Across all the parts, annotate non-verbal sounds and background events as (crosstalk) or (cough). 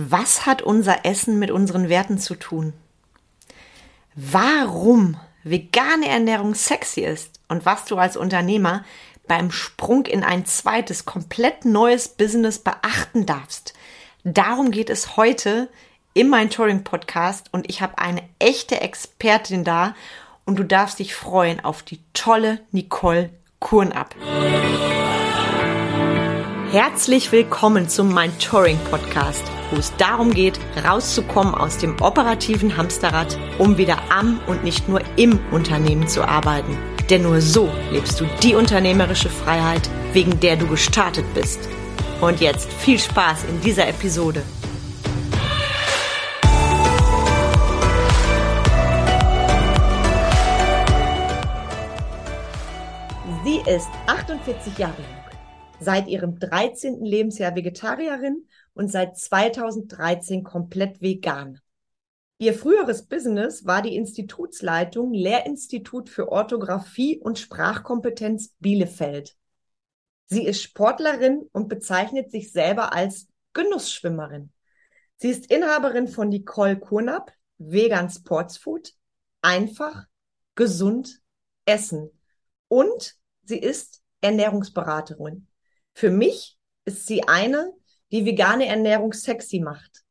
Was hat unser Essen mit unseren Werten zu tun? Warum vegane Ernährung sexy ist und was du als Unternehmer beim Sprung in ein zweites, komplett neues Business beachten darfst. Darum geht es heute in meinem Podcast und ich habe eine echte Expertin da und du darfst dich freuen auf die tolle Nicole Kurnab. Herzlich willkommen zum Mein Touring Podcast wo es darum geht, rauszukommen aus dem operativen Hamsterrad, um wieder am und nicht nur im Unternehmen zu arbeiten. Denn nur so lebst du die unternehmerische Freiheit, wegen der du gestartet bist. Und jetzt viel Spaß in dieser Episode. Sie ist 48 Jahre jung, seit ihrem 13. Lebensjahr Vegetarierin und seit 2013 komplett vegan. Ihr früheres Business war die Institutsleitung Lehrinstitut für Orthographie und Sprachkompetenz Bielefeld. Sie ist Sportlerin und bezeichnet sich selber als Genussschwimmerin. Sie ist Inhaberin von Nicole Kurnap, Vegan Sportsfood, einfach, gesund, essen. Und sie ist Ernährungsberaterin. Für mich ist sie eine, die vegane Ernährung sexy macht.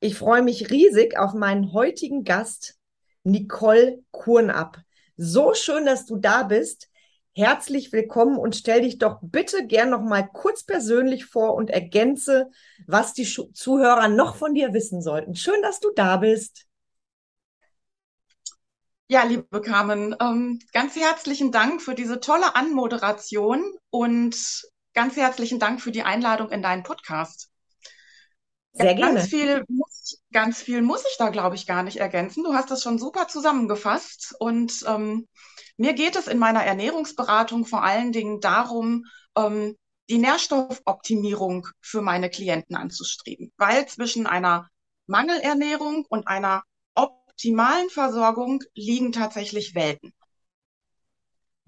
Ich freue mich riesig auf meinen heutigen Gast, Nicole Kurnab. So schön, dass du da bist. Herzlich willkommen und stell dich doch bitte gern noch mal kurz persönlich vor und ergänze, was die Zuhörer noch von dir wissen sollten. Schön, dass du da bist. Ja, liebe Carmen, ähm, ganz herzlichen Dank für diese tolle Anmoderation und ganz herzlichen Dank für die Einladung in deinen Podcast. Sehr gerne. Ganz viel, muss, ganz viel muss ich da, glaube ich, gar nicht ergänzen. Du hast das schon super zusammengefasst. Und ähm, mir geht es in meiner Ernährungsberatung vor allen Dingen darum, ähm, die Nährstoffoptimierung für meine Klienten anzustreben. Weil zwischen einer Mangelernährung und einer optimalen Versorgung liegen tatsächlich Welten.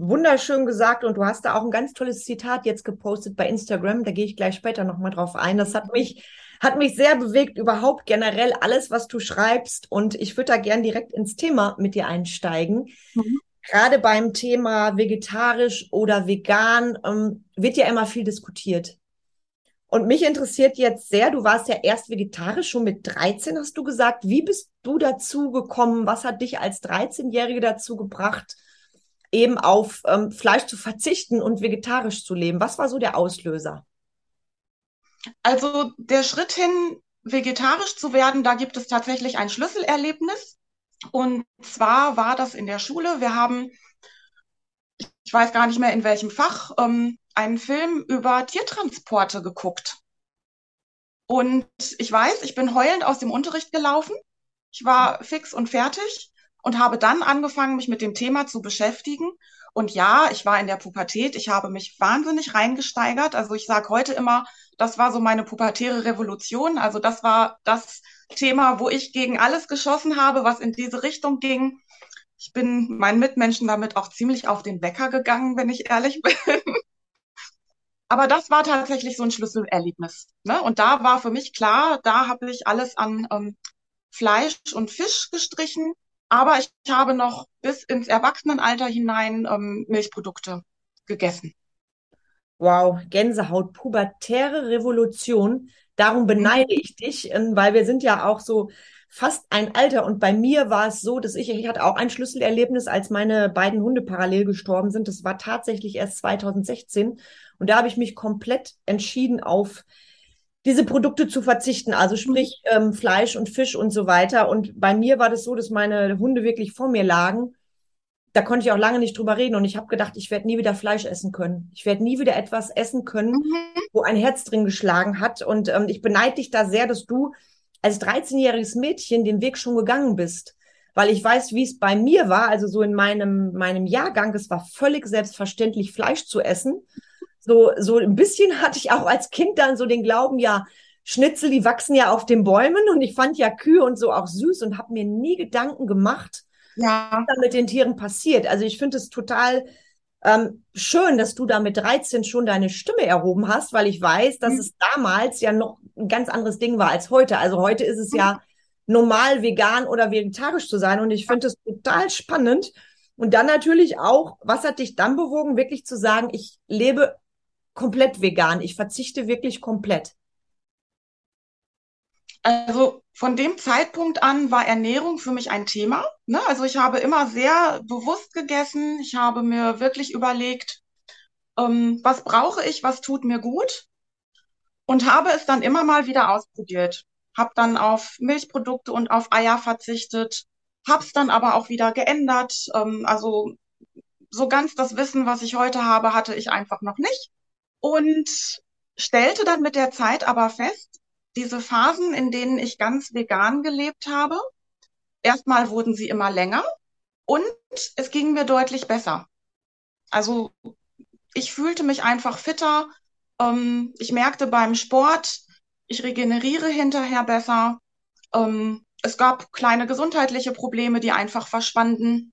Wunderschön gesagt und du hast da auch ein ganz tolles Zitat jetzt gepostet bei Instagram. Da gehe ich gleich später nochmal drauf ein. Das hat mich, hat mich sehr bewegt, überhaupt generell alles, was du schreibst. Und ich würde da gern direkt ins Thema mit dir einsteigen. Mhm. Gerade beim Thema vegetarisch oder vegan ähm, wird ja immer viel diskutiert. Und mich interessiert jetzt sehr, du warst ja erst vegetarisch, schon mit 13 hast du gesagt. Wie bist du dazu gekommen? Was hat dich als 13-Jährige dazu gebracht, eben auf ähm, Fleisch zu verzichten und vegetarisch zu leben? Was war so der Auslöser? Also der Schritt hin, vegetarisch zu werden, da gibt es tatsächlich ein Schlüsselerlebnis. Und zwar war das in der Schule. Wir haben, ich weiß gar nicht mehr in welchem Fach, ähm, einen Film über Tiertransporte geguckt. Und ich weiß, ich bin heulend aus dem Unterricht gelaufen. Ich war fix und fertig und habe dann angefangen, mich mit dem Thema zu beschäftigen. Und ja, ich war in der Pubertät, ich habe mich wahnsinnig reingesteigert. Also ich sage heute immer, das war so meine pubertäre Revolution. Also das war das Thema, wo ich gegen alles geschossen habe, was in diese Richtung ging. Ich bin meinen Mitmenschen damit auch ziemlich auf den Wecker gegangen, wenn ich ehrlich (laughs) bin. Aber das war tatsächlich so ein Schlüsselerlebnis. Ne? Und da war für mich klar, da habe ich alles an ähm, Fleisch und Fisch gestrichen aber ich habe noch bis ins Erwachsenenalter hinein ähm, Milchprodukte gegessen. Wow, Gänsehaut, pubertäre Revolution. Darum beneide ich dich, ähm, weil wir sind ja auch so fast ein Alter. Und bei mir war es so, dass ich, ich hatte auch ein Schlüsselerlebnis, als meine beiden Hunde parallel gestorben sind. Das war tatsächlich erst 2016. Und da habe ich mich komplett entschieden auf diese Produkte zu verzichten, also sprich ähm, Fleisch und Fisch und so weiter. Und bei mir war das so, dass meine Hunde wirklich vor mir lagen. Da konnte ich auch lange nicht drüber reden und ich habe gedacht, ich werde nie wieder Fleisch essen können. Ich werde nie wieder etwas essen können, mhm. wo ein Herz drin geschlagen hat. Und ähm, ich beneide dich da sehr, dass du als 13-jähriges Mädchen den Weg schon gegangen bist. Weil ich weiß, wie es bei mir war, also so in meinem, meinem Jahrgang, es war völlig selbstverständlich, Fleisch zu essen so, so ein bisschen hatte ich auch als Kind dann so den Glauben, ja, Schnitzel, die wachsen ja auf den Bäumen und ich fand ja Kühe und so auch süß und habe mir nie Gedanken gemacht, ja. was da mit den Tieren passiert. Also ich finde es total Ähm, schön, dass du da mit 13 schon deine Stimme erhoben hast, weil ich weiß, dass mhm. es damals ja noch ein ganz anderes Ding war als heute. Also heute ist es ja normal, vegan oder vegetarisch zu sein. Und ich finde es total spannend. Und dann natürlich auch, was hat dich dann bewogen, wirklich zu sagen, ich lebe komplett vegan, ich verzichte wirklich komplett? Also von dem Zeitpunkt an war Ernährung für mich ein Thema. Ne? Also ich habe immer sehr bewusst gegessen. Ich habe mir wirklich überlegt, ähm, was brauche ich, was tut mir gut und habe es dann immer mal wieder ausprobiert. Hab dann auf Milchprodukte und auf Eier verzichtet, hab's dann aber auch wieder geändert. Ähm, also so ganz das Wissen, was ich heute habe, hatte ich einfach noch nicht und stellte dann mit der Zeit aber fest, diese Phasen, in denen ich ganz vegan gelebt habe, erstmal wurden sie immer länger und es ging mir deutlich besser. Also ich fühlte mich einfach fitter. Ähm, ich merkte beim Sport, ich regeneriere hinterher besser. Ähm, es gab kleine gesundheitliche Probleme, die einfach verschwanden.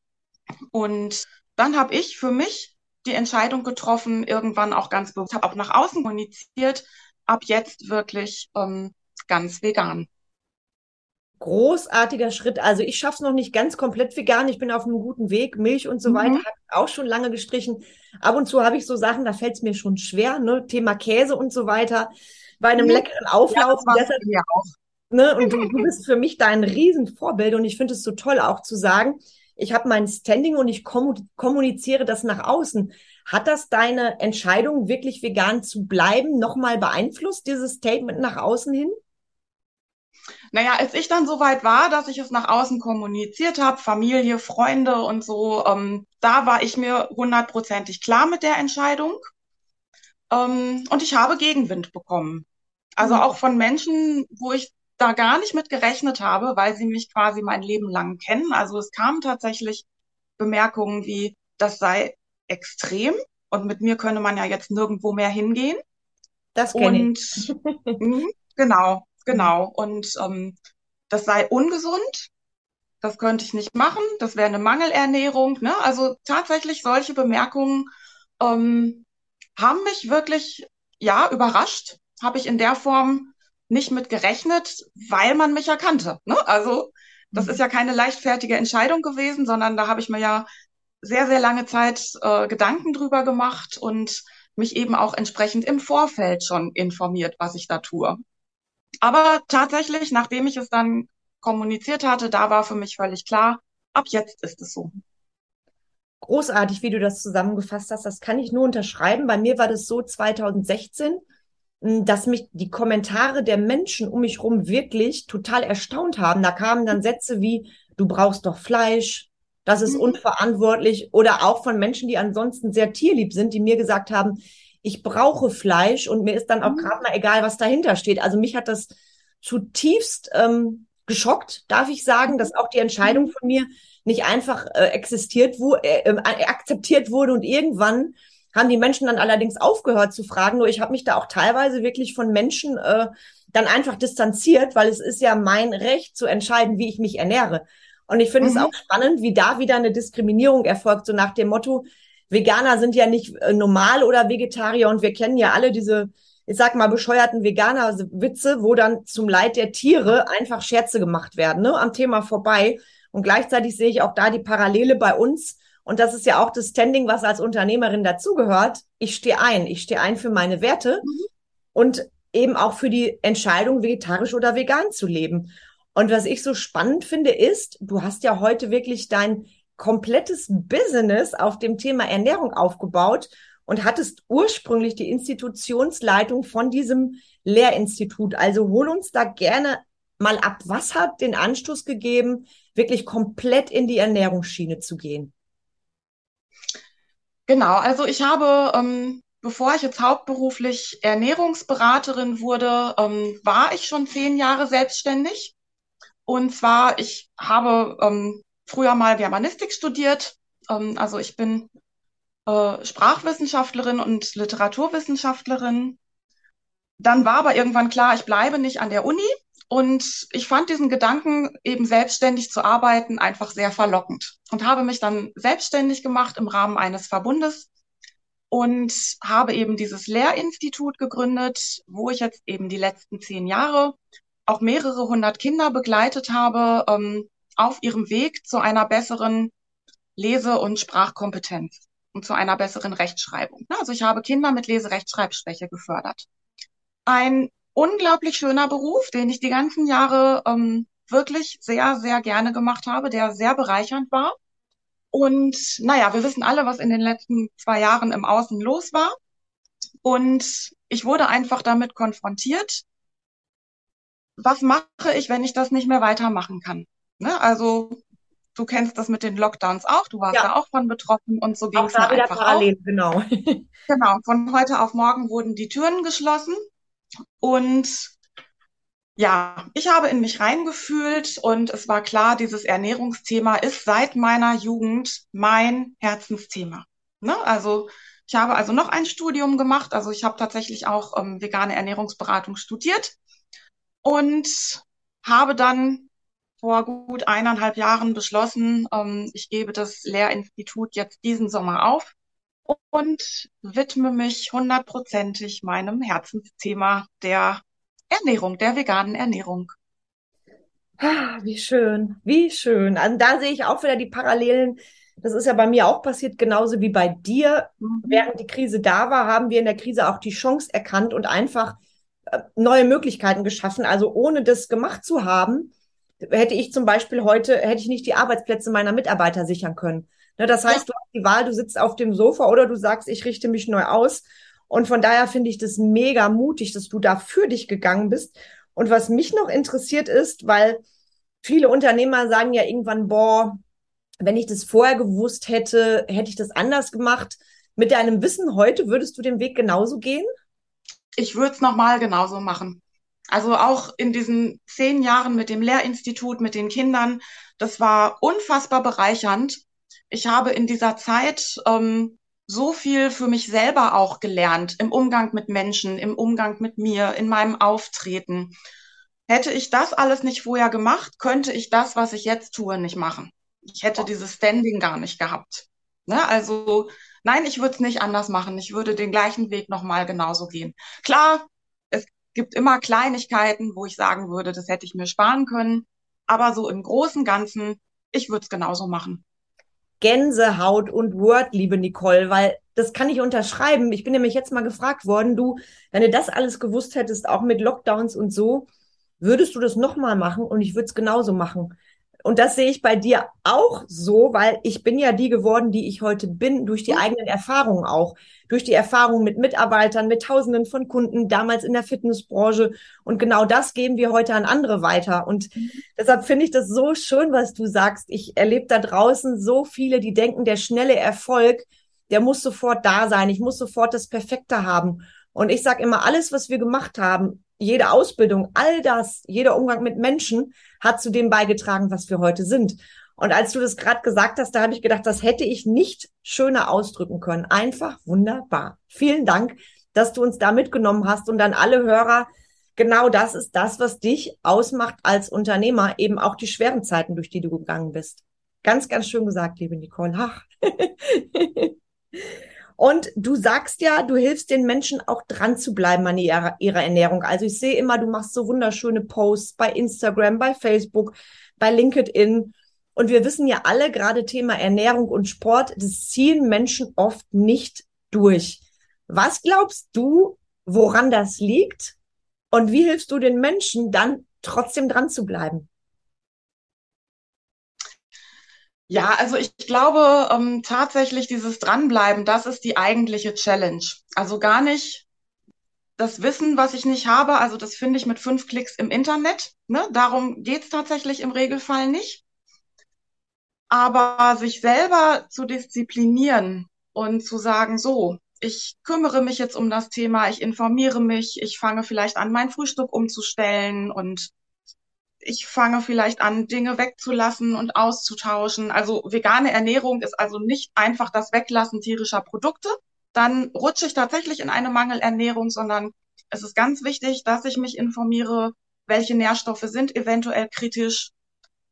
Und dann habe ich für mich die Entscheidung getroffen, irgendwann auch ganz bewusst, habe auch nach außen kommuniziert, ab jetzt wirklich ähm, ganz vegan. Großartiger Schritt. Also ich schaffe es noch nicht ganz komplett vegan. Ich bin auf einem guten Weg. Milch und so mhm. weiter habe auch schon lange gestrichen. Ab und zu habe ich so Sachen, da fällt es mir schon schwer. Ne? Thema Käse und so weiter. Bei einem mhm. leckeren Auflauf. Ja, deshalb, auch. Ne? Und du, du bist für mich da ein Riesenvorbild. Und ich finde es so toll auch zu sagen, ich habe mein Standing und ich kommuniziere das nach außen. Hat das deine Entscheidung, wirklich vegan zu bleiben, nochmal beeinflusst, dieses Statement nach außen hin? Naja, als ich dann so weit war, dass ich es nach außen kommuniziert habe, Familie, Freunde und so, ähm, da war ich mir hundertprozentig klar mit der Entscheidung. Ähm, und ich habe Gegenwind bekommen. Also mhm. auch von Menschen, wo ich da gar nicht mit gerechnet habe, weil sie mich quasi mein Leben lang kennen. Also es kamen tatsächlich Bemerkungen wie, das sei extrem und mit mir könne man ja jetzt nirgendwo mehr hingehen. Das kenne ich. Mh, genau, genau. Und ähm, das sei ungesund. Das könnte ich nicht machen. Das wäre eine Mangelernährung. Ne? Also tatsächlich solche Bemerkungen ähm, haben mich wirklich ja überrascht. Habe ich in der Form nicht mit gerechnet, weil man mich erkannte. Ne? Also das mhm. ist ja keine leichtfertige Entscheidung gewesen, sondern da habe ich mir ja sehr, sehr lange Zeit äh, Gedanken drüber gemacht und mich eben auch entsprechend im Vorfeld schon informiert, was ich da tue. Aber tatsächlich, nachdem ich es dann kommuniziert hatte, da war für mich völlig klar, ab jetzt ist es so. Großartig, wie du das zusammengefasst hast. Das kann ich nur unterschreiben. Bei mir war das so 2016 dass mich die Kommentare der Menschen um mich herum wirklich total erstaunt haben. Da kamen dann Sätze wie, du brauchst doch Fleisch, das ist mhm. unverantwortlich oder auch von Menschen, die ansonsten sehr tierlieb sind, die mir gesagt haben, ich brauche Fleisch und mir ist dann auch mhm. gerade mal egal, was dahinter steht. Also mich hat das zutiefst ähm, geschockt, darf ich sagen, dass auch die Entscheidung mhm. von mir nicht einfach äh, existiert, wo, äh, äh, akzeptiert wurde und irgendwann haben die Menschen dann allerdings aufgehört zu fragen. Nur ich habe mich da auch teilweise wirklich von Menschen äh, dann einfach distanziert, weil es ist ja mein Recht zu entscheiden, wie ich mich ernähre. Und ich finde mhm. es auch spannend, wie da wieder eine Diskriminierung erfolgt, so nach dem Motto, Veganer sind ja nicht äh, normal oder Vegetarier und wir kennen ja alle diese, ich sag mal, bescheuerten Veganer-Witze, wo dann zum Leid der Tiere einfach Scherze gemacht werden, ne, am Thema vorbei. Und gleichzeitig sehe ich auch da die Parallele bei uns und das ist ja auch das Standing, was als Unternehmerin dazugehört. Ich stehe ein. Ich stehe ein für meine Werte mhm. und eben auch für die Entscheidung, vegetarisch oder vegan zu leben. Und was ich so spannend finde, ist, du hast ja heute wirklich dein komplettes Business auf dem Thema Ernährung aufgebaut und hattest ursprünglich die Institutionsleitung von diesem Lehrinstitut. Also hol uns da gerne mal ab. Was hat den Anstoß gegeben, wirklich komplett in die Ernährungsschiene zu gehen? Genau, also ich habe, ähm, bevor ich jetzt hauptberuflich Ernährungsberaterin wurde, ähm, war ich schon zehn Jahre selbstständig. Und zwar, ich habe ähm, früher mal Germanistik studiert. Ähm, also ich bin äh, Sprachwissenschaftlerin und Literaturwissenschaftlerin. Dann war aber irgendwann klar, ich bleibe nicht an der Uni, und ich fand diesen Gedanken, eben selbstständig zu arbeiten, einfach sehr verlockend und habe mich dann selbstständig gemacht im Rahmen eines Verbundes und habe eben dieses Lehrinstitut gegründet, wo ich jetzt eben die letzten zehn Jahre auch mehrere hundert Kinder begleitet habe ähm, auf ihrem Weg zu einer besseren Lese- und Sprachkompetenz und zu einer besseren Rechtschreibung. Also ich habe Kinder mit Leserechtschreibschwäche gefördert. Ein unglaublich schöner Beruf, den ich die ganzen Jahre ähm, wirklich sehr, sehr gerne gemacht habe, der sehr bereichernd war. Und naja, wir wissen alle, was in den letzten zwei Jahren im Außen los war. Und ich wurde einfach damit konfrontiert, was mache ich, wenn ich das nicht mehr weitermachen kann? Ne? Also du kennst das mit den Lockdowns auch, du warst ja. da auch von betroffen und so ging es einfach parallel, auch. Genau. (laughs) genau, von heute auf morgen wurden die Türen geschlossen und ja, ich habe in mich reingefühlt und es war klar, dieses Ernährungsthema ist seit meiner Jugend mein Herzensthema. Ne? Also ich habe also noch ein Studium gemacht, also ich habe tatsächlich auch ähm, vegane Ernährungsberatung studiert und habe dann vor gut eineinhalb Jahren beschlossen, ähm, ich gebe das Lehrinstitut jetzt diesen Sommer auf und widme mich hundertprozentig meinem Herzensthema der Ernährung, der veganen Ernährung. Ah, wie schön, wie schön. Also da sehe ich auch wieder die Parallelen. Das ist ja bei mir auch passiert, genauso wie bei dir. Mhm. Während die Krise da war, haben wir in der Krise auch die Chance erkannt und einfach äh, neue Möglichkeiten geschaffen. Also ohne das gemacht zu haben, hätte ich zum Beispiel heute, hätte ich nicht die Arbeitsplätze meiner Mitarbeiter sichern können. Ne, das heißt, ja. du hast die Wahl, du sitzt auf dem Sofa oder du sagst, ich richte mich neu aus. Und von daher finde ich das mega mutig, dass du da für dich gegangen bist. Und was mich noch interessiert ist, weil viele Unternehmer sagen ja irgendwann, boah, wenn ich das vorher gewusst hätte, hätte ich das anders gemacht. Mit deinem Wissen heute würdest du den Weg genauso gehen? Ich würde es nochmal genauso machen. Also auch in diesen zehn Jahren mit dem Lehrinstitut, mit den Kindern, das war unfassbar bereichernd. Ich habe in dieser Zeit ähm, so viel für mich selber auch gelernt im Umgang mit Menschen, im Umgang mit mir, in meinem Auftreten. Hätte ich das alles nicht vorher gemacht, könnte ich das, was ich jetzt tue, nicht machen. Ich hätte dieses Standing gar nicht gehabt. Ne? Also nein, ich würde es nicht anders machen. Ich würde den gleichen Weg nochmal genauso gehen. Klar, es gibt immer Kleinigkeiten, wo ich sagen würde, das hätte ich mir sparen können. Aber so im Großen Ganzen, ich würde es genauso machen. Gänsehaut und Word, liebe Nicole, weil das kann ich unterschreiben. Ich bin nämlich jetzt mal gefragt worden, du, wenn du das alles gewusst hättest, auch mit Lockdowns und so, würdest du das nochmal machen und ich würde es genauso machen. Und das sehe ich bei dir auch so, weil ich bin ja die geworden, die ich heute bin, durch die mhm. eigenen Erfahrungen auch. Durch die Erfahrungen mit Mitarbeitern, mit Tausenden von Kunden, damals in der Fitnessbranche. Und genau das geben wir heute an andere weiter. Und mhm. deshalb finde ich das so schön, was du sagst. Ich erlebe da draußen so viele, die denken, der schnelle Erfolg, der muss sofort da sein. Ich muss sofort das Perfekte haben. Und ich sage immer, alles, was wir gemacht haben, jede Ausbildung, all das, jeder Umgang mit Menschen hat zu dem beigetragen, was wir heute sind. Und als du das gerade gesagt hast, da habe ich gedacht, das hätte ich nicht schöner ausdrücken können. Einfach wunderbar. Vielen Dank, dass du uns da mitgenommen hast und dann alle Hörer. Genau das ist das, was dich ausmacht als Unternehmer, eben auch die schweren Zeiten, durch die du gegangen bist. Ganz, ganz schön gesagt, liebe Nicole. Ach. (laughs) Und du sagst ja, du hilfst den Menschen auch dran zu bleiben an ihrer, ihrer Ernährung. Also ich sehe immer, du machst so wunderschöne Posts bei Instagram, bei Facebook, bei LinkedIn. Und wir wissen ja alle, gerade Thema Ernährung und Sport, das ziehen Menschen oft nicht durch. Was glaubst du, woran das liegt? Und wie hilfst du den Menschen dann trotzdem dran zu bleiben? Ja, also ich glaube ähm, tatsächlich dieses Dranbleiben, das ist die eigentliche Challenge. Also gar nicht das Wissen, was ich nicht habe, also das finde ich mit fünf Klicks im Internet. Ne? Darum geht's tatsächlich im Regelfall nicht. Aber sich selber zu disziplinieren und zu sagen, so, ich kümmere mich jetzt um das Thema, ich informiere mich, ich fange vielleicht an, mein Frühstück umzustellen und ich fange vielleicht an, Dinge wegzulassen und auszutauschen. Also vegane Ernährung ist also nicht einfach das Weglassen tierischer Produkte. Dann rutsche ich tatsächlich in eine Mangelernährung, sondern es ist ganz wichtig, dass ich mich informiere, welche Nährstoffe sind eventuell kritisch,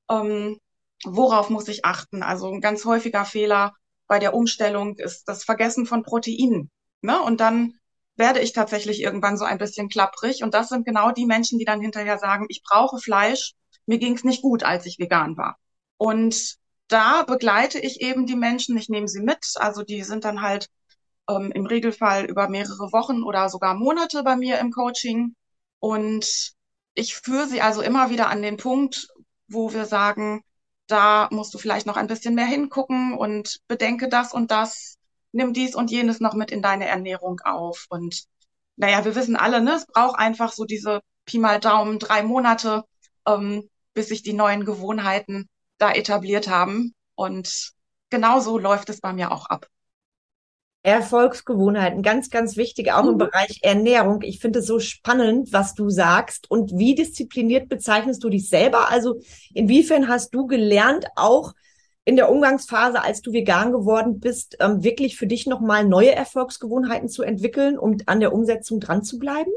ähm, worauf muss ich achten. Also ein ganz häufiger Fehler bei der Umstellung ist das Vergessen von Proteinen. Ne? Und dann werde ich tatsächlich irgendwann so ein bisschen klapprig. Und das sind genau die Menschen, die dann hinterher sagen, ich brauche Fleisch. Mir ging es nicht gut, als ich vegan war. Und da begleite ich eben die Menschen, ich nehme sie mit. Also die sind dann halt ähm, im Regelfall über mehrere Wochen oder sogar Monate bei mir im Coaching. Und ich führe sie also immer wieder an den Punkt, wo wir sagen, da musst du vielleicht noch ein bisschen mehr hingucken und bedenke das und das, nimm dies und jenes noch mit in deine Ernährung auf. Und naja, wir wissen alle, ne, es braucht einfach so diese Pi mal Daumen drei Monate, ähm, bis sich die neuen Gewohnheiten da etabliert haben. Und genauso läuft es bei mir auch ab. Erfolgsgewohnheiten, ganz, ganz wichtig, auch mhm. im Bereich Ernährung. Ich finde es so spannend, was du sagst. Und wie diszipliniert bezeichnest du dich selber? Also inwiefern hast du gelernt, auch in der Umgangsphase, als du vegan geworden bist, ähm, wirklich für dich nochmal neue Erfolgsgewohnheiten zu entwickeln, um an der Umsetzung dran zu bleiben?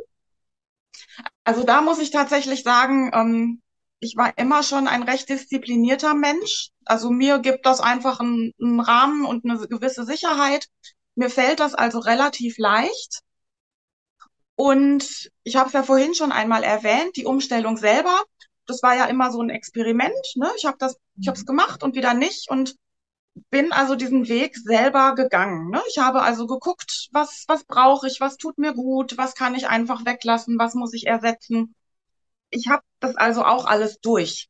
Also da muss ich tatsächlich sagen, ähm, ich war immer schon ein recht disziplinierter Mensch. Also mir gibt das einfach einen, einen Rahmen und eine gewisse Sicherheit. Mir fällt das also relativ leicht. Und ich habe es ja vorhin schon einmal erwähnt, die Umstellung selber, das war ja immer so ein Experiment. Ne? Ich habe das, ich habe es gemacht und wieder nicht und bin also diesen Weg selber gegangen. Ne? Ich habe also geguckt, was was brauche ich, was tut mir gut, was kann ich einfach weglassen, was muss ich ersetzen. Ich habe das also auch alles durch.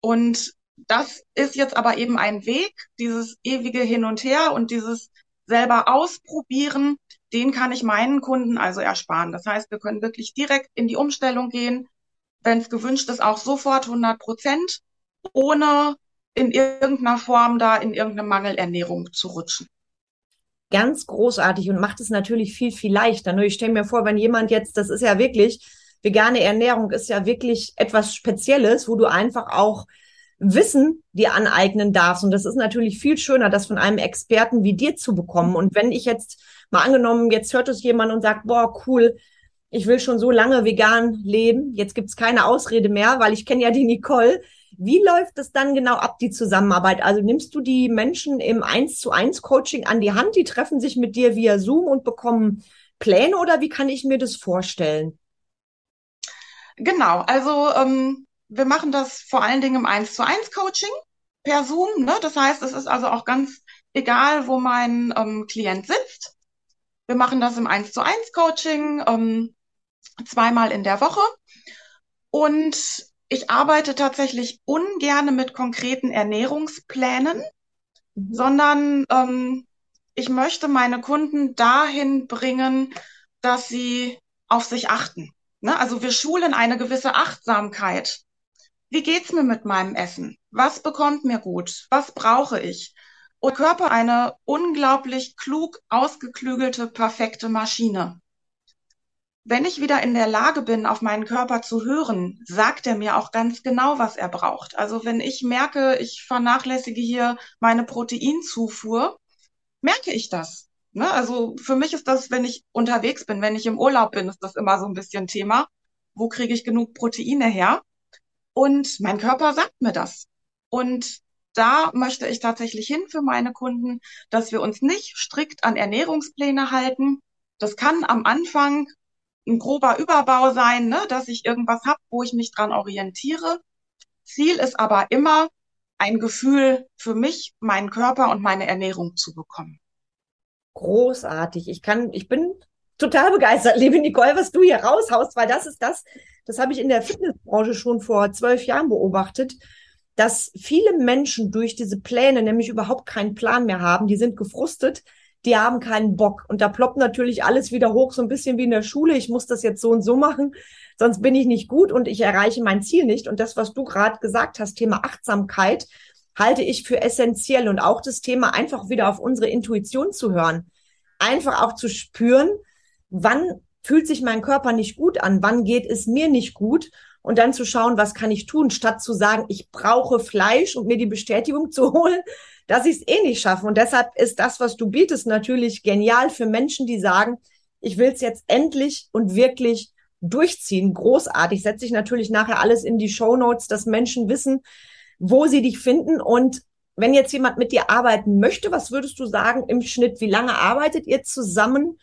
Und das ist jetzt aber eben ein Weg, dieses ewige Hin und Her und dieses selber ausprobieren, den kann ich meinen Kunden also ersparen. Das heißt, wir können wirklich direkt in die Umstellung gehen, wenn es gewünscht ist, auch sofort 100 Prozent, ohne in irgendeiner Form da in irgendeine Mangelernährung zu rutschen. Ganz großartig und macht es natürlich viel, viel leichter. Nur ich stelle mir vor, wenn jemand jetzt, das ist ja wirklich, vegane Ernährung ist ja wirklich etwas Spezielles, wo du einfach auch Wissen dir aneignen darfst. Und das ist natürlich viel schöner, das von einem Experten wie dir zu bekommen. Und wenn ich jetzt mal angenommen, jetzt hört es jemand und sagt, boah, cool, ich will schon so lange vegan leben, jetzt gibt's keine Ausrede mehr, weil ich kenne ja die Nicole. Wie läuft das dann genau ab, die Zusammenarbeit? Also nimmst du die Menschen im 1 zu 1 Coaching an die Hand, die treffen sich mit dir via Zoom und bekommen Pläne oder wie kann ich mir das vorstellen? Genau, also ähm, wir machen das vor allen Dingen im 1 zu 1 Coaching per Zoom. Ne? Das heißt, es ist also auch ganz egal, wo mein ähm, Klient sitzt. Wir machen das im 1 zu 1 Coaching ähm, zweimal in der Woche. Und ich arbeite tatsächlich ungerne mit konkreten Ernährungsplänen, mhm. sondern ähm, ich möchte meine Kunden dahin bringen, dass sie auf sich achten. Ne? Also wir schulen eine gewisse Achtsamkeit wie geht's mir mit meinem Essen? Was bekommt mir gut? Was brauche ich? Und Körper eine unglaublich klug ausgeklügelte, perfekte Maschine. Wenn ich wieder in der Lage bin, auf meinen Körper zu hören, sagt er mir auch ganz genau, was er braucht. Also wenn ich merke, ich vernachlässige hier meine Proteinzufuhr, merke ich das. Ne? Also für mich ist das, wenn ich unterwegs bin, wenn ich im Urlaub bin, ist das immer so ein bisschen Thema. Wo kriege ich genug Proteine her? Und mein Körper sagt mir das. Und da möchte ich tatsächlich hin für meine Kunden, dass wir uns nicht strikt an Ernährungspläne halten. Das kann am Anfang ein grober Überbau sein, ne, dass ich irgendwas habe, wo ich mich dran orientiere. Ziel ist aber immer, ein Gefühl für mich, meinen Körper und meine Ernährung zu bekommen. Großartig. Ich kann, ich bin total begeistert, liebe Nicole, was du hier raushaust, weil das ist das, das habe ich in der Fitnessbranche schon vor zwölf Jahren beobachtet, dass viele Menschen durch diese Pläne nämlich überhaupt keinen Plan mehr haben. Die sind gefrustet, die haben keinen Bock. Und da ploppt natürlich alles wieder hoch, so ein bisschen wie in der Schule. Ich muss das jetzt so und so machen, sonst bin ich nicht gut und ich erreiche mein Ziel nicht. Und das, was du gerade gesagt hast, Thema Achtsamkeit, halte ich für essentiell und auch das Thema einfach wieder auf unsere Intuition zu hören. Einfach auch zu spüren, wann fühlt sich mein Körper nicht gut an, wann geht es mir nicht gut und dann zu schauen, was kann ich tun, statt zu sagen, ich brauche Fleisch und mir die Bestätigung (laughs) zu holen, dass ich es eh nicht schaffe. Und deshalb ist das, was du bietest, natürlich genial für Menschen, die sagen, ich will es jetzt endlich und wirklich durchziehen. Großartig. Setze ich natürlich nachher alles in die Show Notes, dass Menschen wissen, wo sie dich finden. Und wenn jetzt jemand mit dir arbeiten möchte, was würdest du sagen im Schnitt? Wie lange arbeitet ihr zusammen,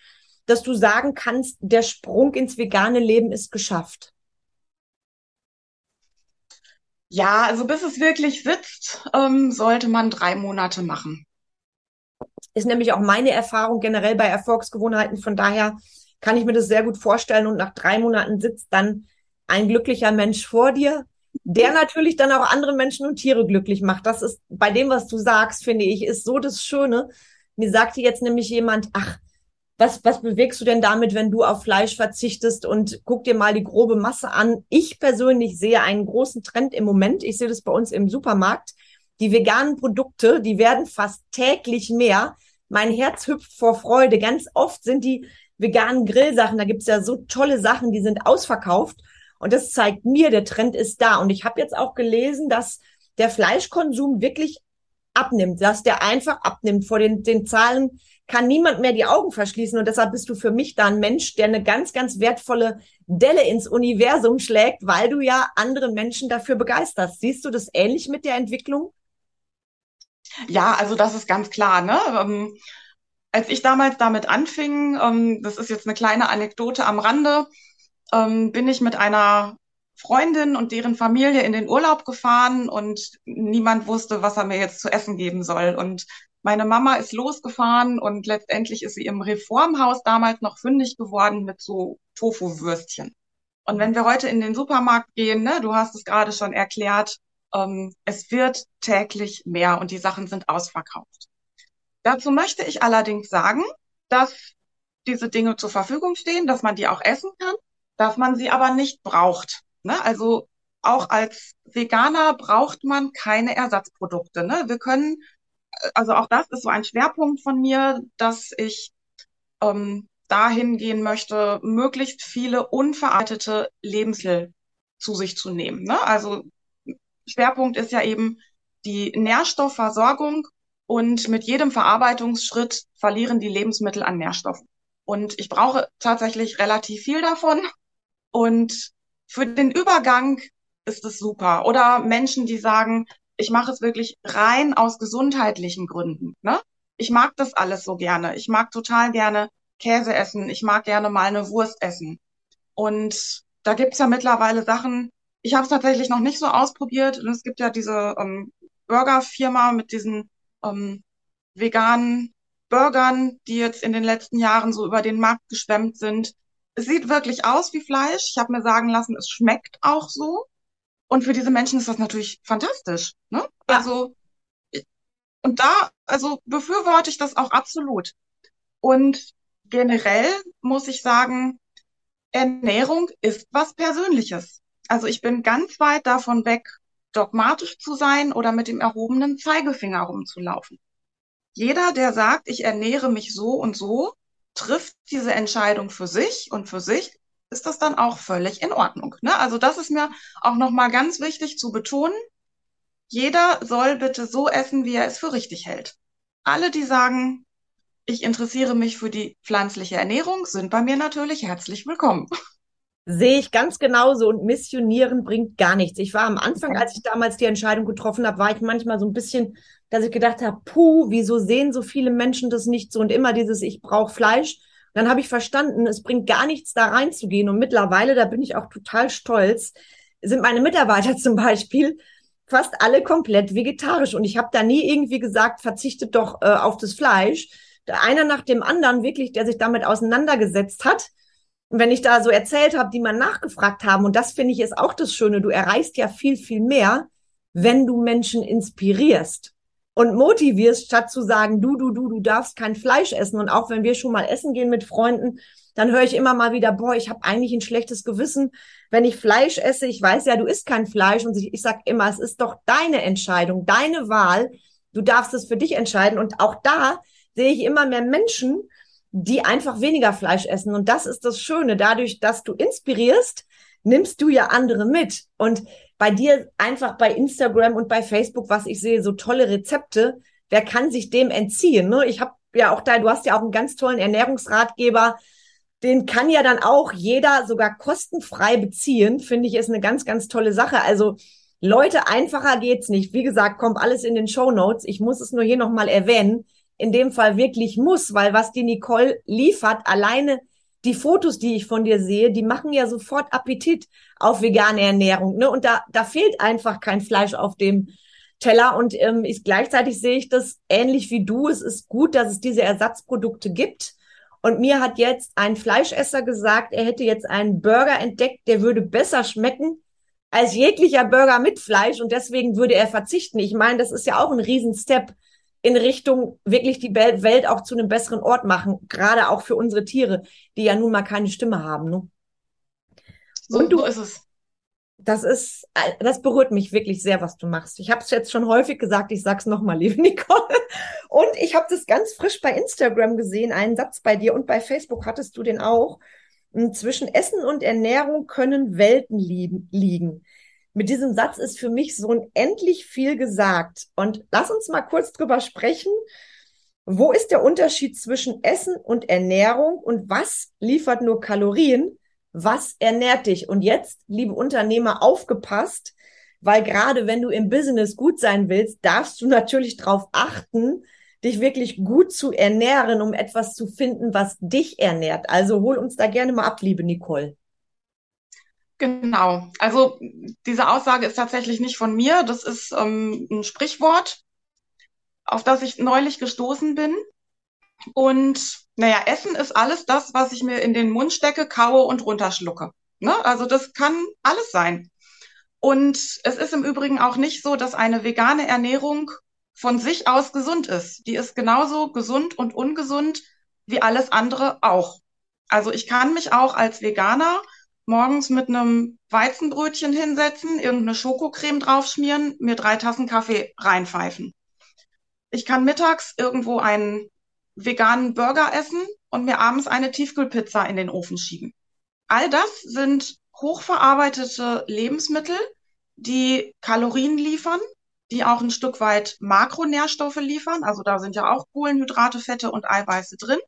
dass du sagen kannst, der Sprung ins vegane Leben ist geschafft? Ja, also bis es wirklich sitzt, ähm, sollte man drei Monate machen. Ist nämlich auch meine Erfahrung generell bei Erfolgsgewohnheiten. Von daher kann ich mir das sehr gut vorstellen. Und nach drei Monaten sitzt dann ein glücklicher Mensch vor dir, der natürlich dann auch andere Menschen und Tiere glücklich macht. Das ist bei dem, was du sagst, finde ich, ist so das Schöne. Mir sagte jetzt nämlich jemand, ach, was, was bewegst du denn damit, wenn du auf Fleisch verzichtest und guck dir mal die grobe Masse an? Ich persönlich sehe einen großen Trend im Moment. Ich sehe das bei uns im Supermarkt. Die veganen Produkte, die werden fast täglich mehr. Mein Herz hüpft vor Freude. Ganz oft sind die veganen Grillsachen, da gibt's ja so tolle Sachen, die sind ausverkauft. Und das zeigt mir, der Trend ist da. Und ich habe jetzt auch gelesen, dass der Fleischkonsum wirklich abnimmt, dass der einfach abnimmt. Vor den, den Zahlen kann niemand mehr die Augen verschließen. Und deshalb bist du für mich da ein Mensch, der eine ganz, ganz wertvolle Delle ins Universum schlägt, weil du ja andere Menschen dafür begeisterst. Siehst du das ähnlich mit der Entwicklung? Ja, also das ist ganz klar. Ne? Ähm, als ich damals damit anfing, ähm, das ist jetzt eine kleine Anekdote am Rande, ähm, bin ich mit einer Freundin und deren Familie in den Urlaub gefahren und niemand wusste, was er mir jetzt zu essen geben soll. Und meine Mama ist losgefahren und letztendlich ist sie im Reformhaus damals noch fündig geworden mit so Tofu-Würstchen. Und wenn wir heute in den Supermarkt gehen, ne, du hast es gerade schon erklärt, ähm, es wird täglich mehr und die Sachen sind ausverkauft. Dazu möchte ich allerdings sagen, dass diese Dinge zur Verfügung stehen, dass man die auch essen kann, dass man sie aber nicht braucht. Ne? Also auch als Veganer braucht man keine Ersatzprodukte. Ne? Wir können, also auch das ist so ein Schwerpunkt von mir, dass ich ähm, dahin gehen möchte, möglichst viele unverarbeitete Lebensmittel zu sich zu nehmen. Ne? Also Schwerpunkt ist ja eben die Nährstoffversorgung und mit jedem Verarbeitungsschritt verlieren die Lebensmittel an Nährstoffen. Und ich brauche tatsächlich relativ viel davon. Und für den Übergang ist es super. Oder Menschen, die sagen, ich mache es wirklich rein aus gesundheitlichen Gründen. Ne? Ich mag das alles so gerne. Ich mag total gerne Käse essen. Ich mag gerne mal eine Wurst essen. Und da gibt's ja mittlerweile Sachen, ich habe es tatsächlich noch nicht so ausprobiert. Und es gibt ja diese ähm, Burgerfirma mit diesen ähm, veganen Burgern, die jetzt in den letzten Jahren so über den Markt geschwemmt sind. Es sieht wirklich aus wie Fleisch. Ich habe mir sagen lassen, es schmeckt auch so. Und für diese Menschen ist das natürlich fantastisch. Ne? Ja. Also und da, also befürworte ich das auch absolut. Und generell muss ich sagen, Ernährung ist was Persönliches. Also ich bin ganz weit davon weg, dogmatisch zu sein oder mit dem erhobenen Zeigefinger rumzulaufen. Jeder, der sagt, ich ernähre mich so und so, trifft diese Entscheidung für sich und für sich ist das dann auch völlig in Ordnung. Ne? Also das ist mir auch nochmal ganz wichtig zu betonen. Jeder soll bitte so essen, wie er es für richtig hält. Alle, die sagen, ich interessiere mich für die pflanzliche Ernährung, sind bei mir natürlich herzlich willkommen. Sehe ich ganz genauso und missionieren bringt gar nichts. Ich war am Anfang, als ich damals die Entscheidung getroffen habe, war ich manchmal so ein bisschen, dass ich gedacht habe, puh, wieso sehen so viele Menschen das nicht so und immer dieses, ich brauche Fleisch. Und dann habe ich verstanden, es bringt gar nichts da reinzugehen. Und mittlerweile, da bin ich auch total stolz, sind meine Mitarbeiter (laughs) zum Beispiel fast alle komplett vegetarisch. Und ich habe da nie irgendwie gesagt, verzichtet doch äh, auf das Fleisch. Einer nach dem anderen wirklich, der sich damit auseinandergesetzt hat, wenn ich da so erzählt habe, die mal nachgefragt haben, und das finde ich ist auch das Schöne, du erreichst ja viel, viel mehr, wenn du Menschen inspirierst und motivierst, statt zu sagen, du, du, du, du darfst kein Fleisch essen. Und auch wenn wir schon mal essen gehen mit Freunden, dann höre ich immer mal wieder, boah, ich habe eigentlich ein schlechtes Gewissen, wenn ich Fleisch esse. Ich weiß ja, du isst kein Fleisch. Und ich, ich sage immer, es ist doch deine Entscheidung, deine Wahl. Du darfst es für dich entscheiden. Und auch da sehe ich immer mehr Menschen, die einfach weniger Fleisch essen. Und das ist das Schöne. Dadurch, dass du inspirierst, nimmst du ja andere mit. Und bei dir einfach bei Instagram und bei Facebook, was ich sehe, so tolle Rezepte. Wer kann sich dem entziehen? Ne? Ich habe ja auch da, du hast ja auch einen ganz tollen Ernährungsratgeber. Den kann ja dann auch jeder sogar kostenfrei beziehen. Finde ich, ist eine ganz, ganz tolle Sache. Also Leute, einfacher geht's nicht. Wie gesagt, kommt alles in den Show Notes. Ich muss es nur hier nochmal erwähnen. In dem Fall wirklich muss, weil was die Nicole liefert, alleine die Fotos, die ich von dir sehe, die machen ja sofort Appetit auf vegane Ernährung. Ne? Und da, da fehlt einfach kein Fleisch auf dem Teller. Und ähm, ich, gleichzeitig sehe ich das ähnlich wie du. Es ist gut, dass es diese Ersatzprodukte gibt. Und mir hat jetzt ein Fleischesser gesagt, er hätte jetzt einen Burger entdeckt, der würde besser schmecken als jeglicher Burger mit Fleisch und deswegen würde er verzichten. Ich meine, das ist ja auch ein Riesenstep in Richtung wirklich die Welt auch zu einem besseren Ort machen, gerade auch für unsere Tiere, die ja nun mal keine Stimme haben. Ne? So, und du so ist es. Das ist, das berührt mich wirklich sehr, was du machst. Ich habe es jetzt schon häufig gesagt, ich sag's nochmal, (laughs) liebe Nicole. Und ich habe das ganz frisch bei Instagram gesehen, einen Satz bei dir und bei Facebook hattest du den auch. Zwischen Essen und Ernährung können Welten liegen. Mit diesem Satz ist für mich so unendlich viel gesagt. Und lass uns mal kurz drüber sprechen. Wo ist der Unterschied zwischen Essen und Ernährung und was liefert nur Kalorien? Was ernährt dich? Und jetzt, liebe Unternehmer, aufgepasst, weil gerade wenn du im Business gut sein willst, darfst du natürlich darauf achten, dich wirklich gut zu ernähren, um etwas zu finden, was dich ernährt. Also hol uns da gerne mal ab, liebe Nicole. Genau. Also diese Aussage ist tatsächlich nicht von mir. Das ist ähm, ein Sprichwort, auf das ich neulich gestoßen bin. Und naja, Essen ist alles das, was ich mir in den Mund stecke, kaue und runterschlucke. Ne? Also das kann alles sein. Und es ist im Übrigen auch nicht so, dass eine vegane Ernährung von sich aus gesund ist. Die ist genauso gesund und ungesund wie alles andere auch. Also ich kann mich auch als Veganer morgens mit einem Weizenbrötchen hinsetzen, irgendeine Schokocreme draufschmieren, mir drei Tassen Kaffee reinpfeifen. Ich kann mittags irgendwo einen veganen Burger essen und mir abends eine Tiefkühlpizza in den Ofen schieben. All das sind hochverarbeitete Lebensmittel, die Kalorien liefern, die auch ein Stück weit Makronährstoffe liefern. Also da sind ja auch Kohlenhydrate, Fette und Eiweiße drin.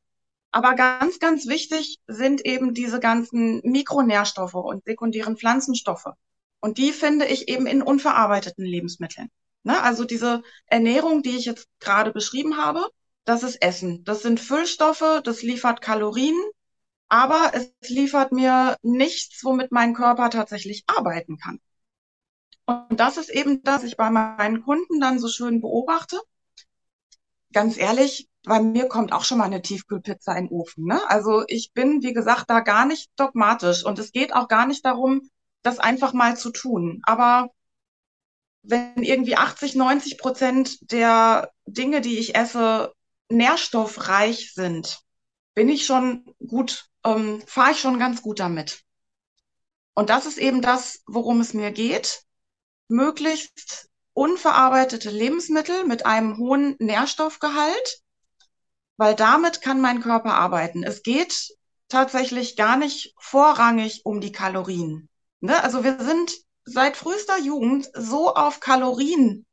Aber ganz, ganz wichtig sind eben diese ganzen Mikronährstoffe und sekundären Pflanzenstoffe. Und die finde ich eben in unverarbeiteten Lebensmitteln. Ne? Also diese Ernährung, die ich jetzt gerade beschrieben habe, das ist Essen. Das sind Füllstoffe, das liefert Kalorien, aber es liefert mir nichts, womit mein Körper tatsächlich arbeiten kann. Und das ist eben das, ich bei meinen Kunden dann so schön beobachte. Ganz ehrlich, bei mir kommt auch schon mal eine Tiefkühlpizza in den Ofen. Ne? Also ich bin, wie gesagt, da gar nicht dogmatisch. Und es geht auch gar nicht darum, das einfach mal zu tun. Aber wenn irgendwie 80, 90 Prozent der Dinge, die ich esse, nährstoffreich sind, bin ich schon gut, ähm, fahre ich schon ganz gut damit. Und das ist eben das, worum es mir geht möglichst unverarbeitete Lebensmittel mit einem hohen Nährstoffgehalt, weil damit kann mein Körper arbeiten. Es geht tatsächlich gar nicht vorrangig um die Kalorien. Ne? Also wir sind seit frühester Jugend so auf Kalorien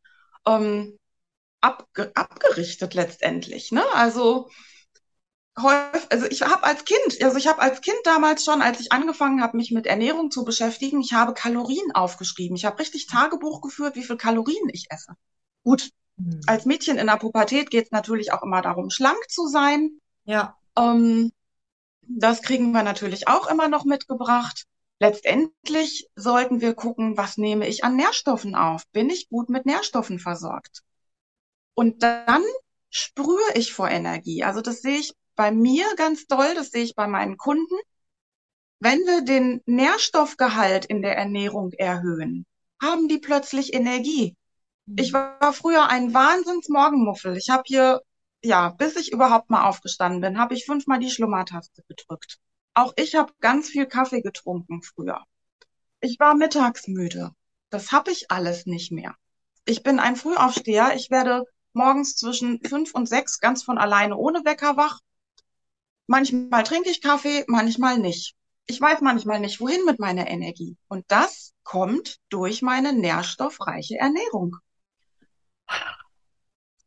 ähm, abge abgerichtet letztendlich. Ne? Also also ich habe als Kind, also ich habe als Kind damals schon, als ich angefangen habe, mich mit Ernährung zu beschäftigen, ich habe Kalorien aufgeschrieben. Ich habe richtig Tagebuch geführt, wie viel Kalorien ich esse. Gut, mhm. als Mädchen in der Pubertät geht es natürlich auch immer darum, schlank zu sein. Ja. Ähm, das kriegen wir natürlich auch immer noch mitgebracht. Letztendlich sollten wir gucken, was nehme ich an Nährstoffen auf? Bin ich gut mit Nährstoffen versorgt? Und dann sprühe ich vor Energie. Also das sehe ich bei mir ganz doll, das sehe ich bei meinen Kunden. Wenn wir den Nährstoffgehalt in der Ernährung erhöhen, haben die plötzlich Energie. Ich war früher ein Wahnsinns-Morgenmuffel. Ich habe hier, ja, bis ich überhaupt mal aufgestanden bin, habe ich fünfmal die Schlummertaste gedrückt. Auch ich habe ganz viel Kaffee getrunken früher. Ich war mittags müde. Das habe ich alles nicht mehr. Ich bin ein Frühaufsteher. Ich werde morgens zwischen fünf und sechs ganz von alleine ohne Wecker wach. Manchmal trinke ich Kaffee, manchmal nicht. Ich weiß manchmal nicht, wohin mit meiner Energie. Und das kommt durch meine nährstoffreiche Ernährung.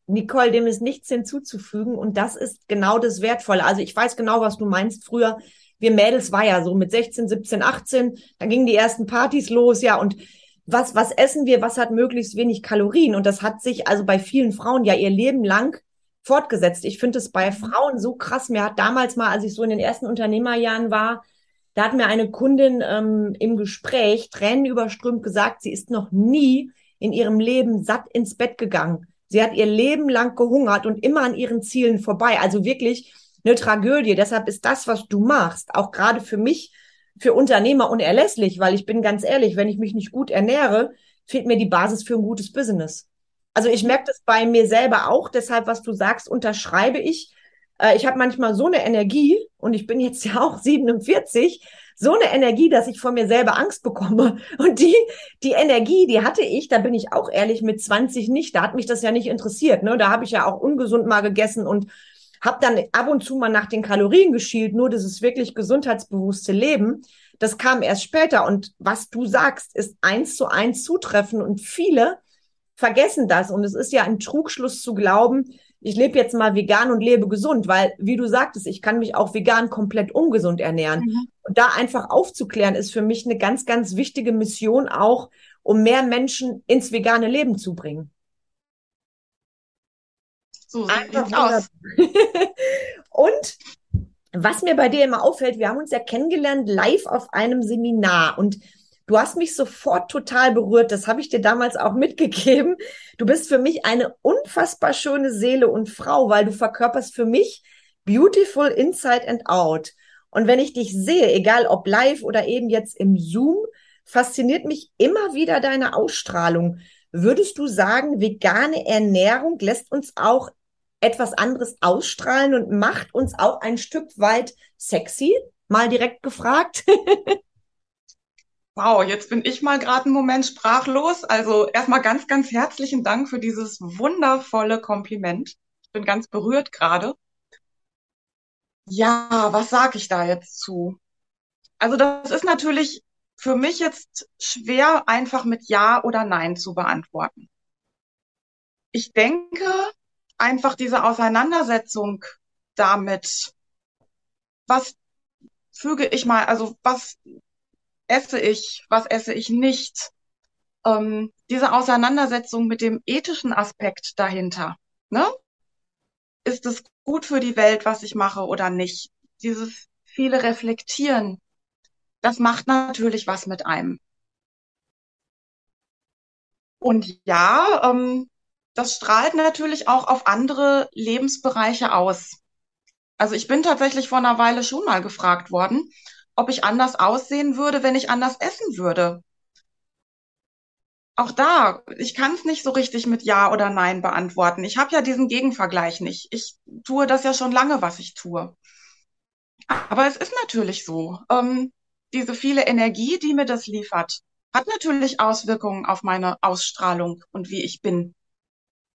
Nicole, dem ist nichts hinzuzufügen und das ist genau das Wertvolle. Also ich weiß genau, was du meinst. Früher, wir Mädels war ja so mit 16, 17, 18, dann gingen die ersten Partys los, ja, und was, was essen wir, was hat möglichst wenig Kalorien. Und das hat sich also bei vielen Frauen ja ihr Leben lang fortgesetzt. Ich finde es bei mhm. Frauen so krass. Mir hat damals mal, als ich so in den ersten Unternehmerjahren war, da hat mir eine Kundin ähm, im Gespräch Tränen überströmt gesagt, sie ist noch nie in ihrem Leben satt ins Bett gegangen. Sie hat ihr Leben lang gehungert und immer an ihren Zielen vorbei. Also wirklich eine Tragödie. Deshalb ist das, was du machst, auch gerade für mich, für Unternehmer unerlässlich, weil ich bin ganz ehrlich, wenn ich mich nicht gut ernähre, fehlt mir die Basis für ein gutes Business. Also ich merke das bei mir selber auch. Deshalb, was du sagst, unterschreibe ich. Äh, ich habe manchmal so eine Energie und ich bin jetzt (laughs) ja auch 47, so eine Energie, dass ich vor mir selber Angst bekomme. (laughs) Und die, die Energie, die hatte ich, da bin ich auch ehrlich, mit 20 nicht. Da hat mich das ja nicht interessiert. Ne? Da habe ich ja auch ungesund mal gegessen und habe dann ab und zu mal nach den Kalorien geschielt. Nur dieses wirklich gesundheitsbewusste Leben, das kam erst später. Und was du sagst, ist eins zu eins zutreffen. Und viele vergessen das. Und es ist ja ein Trugschluss zu glauben, ich lebe jetzt mal vegan und lebe gesund, weil, wie du sagtest, ich kann mich auch vegan komplett ungesund ernähren. Mhm. Und da einfach aufzuklären, ist für mich eine ganz, ganz wichtige Mission auch, um mehr Menschen ins vegane Leben zu bringen. So sieht aus. (laughs) und was mir bei dir immer auffällt, wir haben uns ja kennengelernt live auf einem Seminar und Du hast mich sofort total berührt. Das habe ich dir damals auch mitgegeben. Du bist für mich eine unfassbar schöne Seele und Frau, weil du verkörperst für mich beautiful inside and out. Und wenn ich dich sehe, egal ob live oder eben jetzt im Zoom, fasziniert mich immer wieder deine Ausstrahlung. Würdest du sagen, vegane Ernährung lässt uns auch etwas anderes ausstrahlen und macht uns auch ein Stück weit sexy? Mal direkt gefragt. (laughs) Wow, jetzt bin ich mal gerade einen Moment sprachlos. Also erstmal ganz, ganz herzlichen Dank für dieses wundervolle Kompliment. Ich bin ganz berührt gerade. Ja, was sage ich da jetzt zu? Also das ist natürlich für mich jetzt schwer einfach mit Ja oder Nein zu beantworten. Ich denke, einfach diese Auseinandersetzung damit, was füge ich mal, also was esse ich, was esse ich nicht. Ähm, diese Auseinandersetzung mit dem ethischen Aspekt dahinter. Ne? Ist es gut für die Welt, was ich mache oder nicht? Dieses viele Reflektieren, das macht natürlich was mit einem. Und ja, ähm, das strahlt natürlich auch auf andere Lebensbereiche aus. Also ich bin tatsächlich vor einer Weile schon mal gefragt worden, ob ich anders aussehen würde, wenn ich anders essen würde. Auch da, ich kann es nicht so richtig mit Ja oder Nein beantworten. Ich habe ja diesen Gegenvergleich nicht. Ich tue das ja schon lange, was ich tue. Aber es ist natürlich so. Ähm, diese viele Energie, die mir das liefert, hat natürlich Auswirkungen auf meine Ausstrahlung und wie ich bin.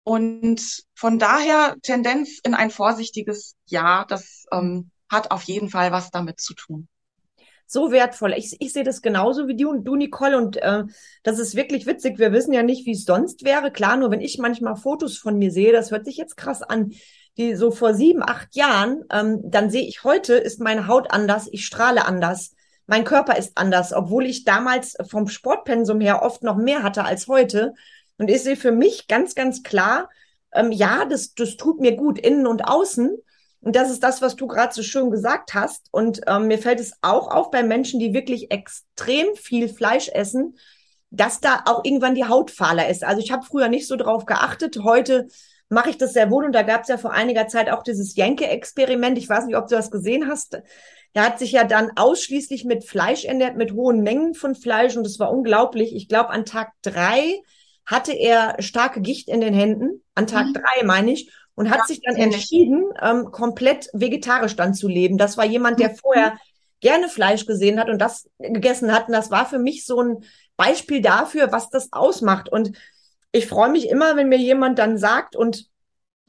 Und von daher Tendenz in ein vorsichtiges Ja, das ähm, hat auf jeden Fall was damit zu tun so wertvoll. Ich, ich sehe das genauso wie du und du, Nicole. Und äh, das ist wirklich witzig. Wir wissen ja nicht, wie es sonst wäre. Klar, nur wenn ich manchmal Fotos von mir sehe, das hört sich jetzt krass an, die so vor sieben, acht Jahren, ähm, dann sehe ich heute, ist meine Haut anders, ich strahle anders. Mein Körper ist anders, obwohl ich damals vom Sportpensum her oft noch mehr hatte als heute. Und ich sehe für mich ganz, ganz klar, ähm, ja, das, das tut mir gut, innen und außen. Und das ist das, was du gerade so schön gesagt hast. Und ähm, mir fällt es auch auf bei Menschen, die wirklich extrem viel Fleisch essen, dass da auch irgendwann die Haut fahler ist. Also ich habe früher nicht so drauf geachtet. Heute mache ich das sehr wohl. Und da gab es ja vor einiger Zeit auch dieses Jenke-Experiment. Ich weiß nicht, ob du das gesehen hast. Der hat sich ja dann ausschließlich mit Fleisch ernährt, mit hohen Mengen von Fleisch. Und das war unglaublich. Ich glaube, an Tag drei hatte er starke Gicht in den Händen. An Tag mhm. drei meine ich und hat ja, sich dann entschieden, ähm, komplett vegetarisch dann zu leben. Das war jemand, der mhm. vorher gerne Fleisch gesehen hat und das gegessen hat. Und das war für mich so ein Beispiel dafür, was das ausmacht. Und ich freue mich immer, wenn mir jemand dann sagt, und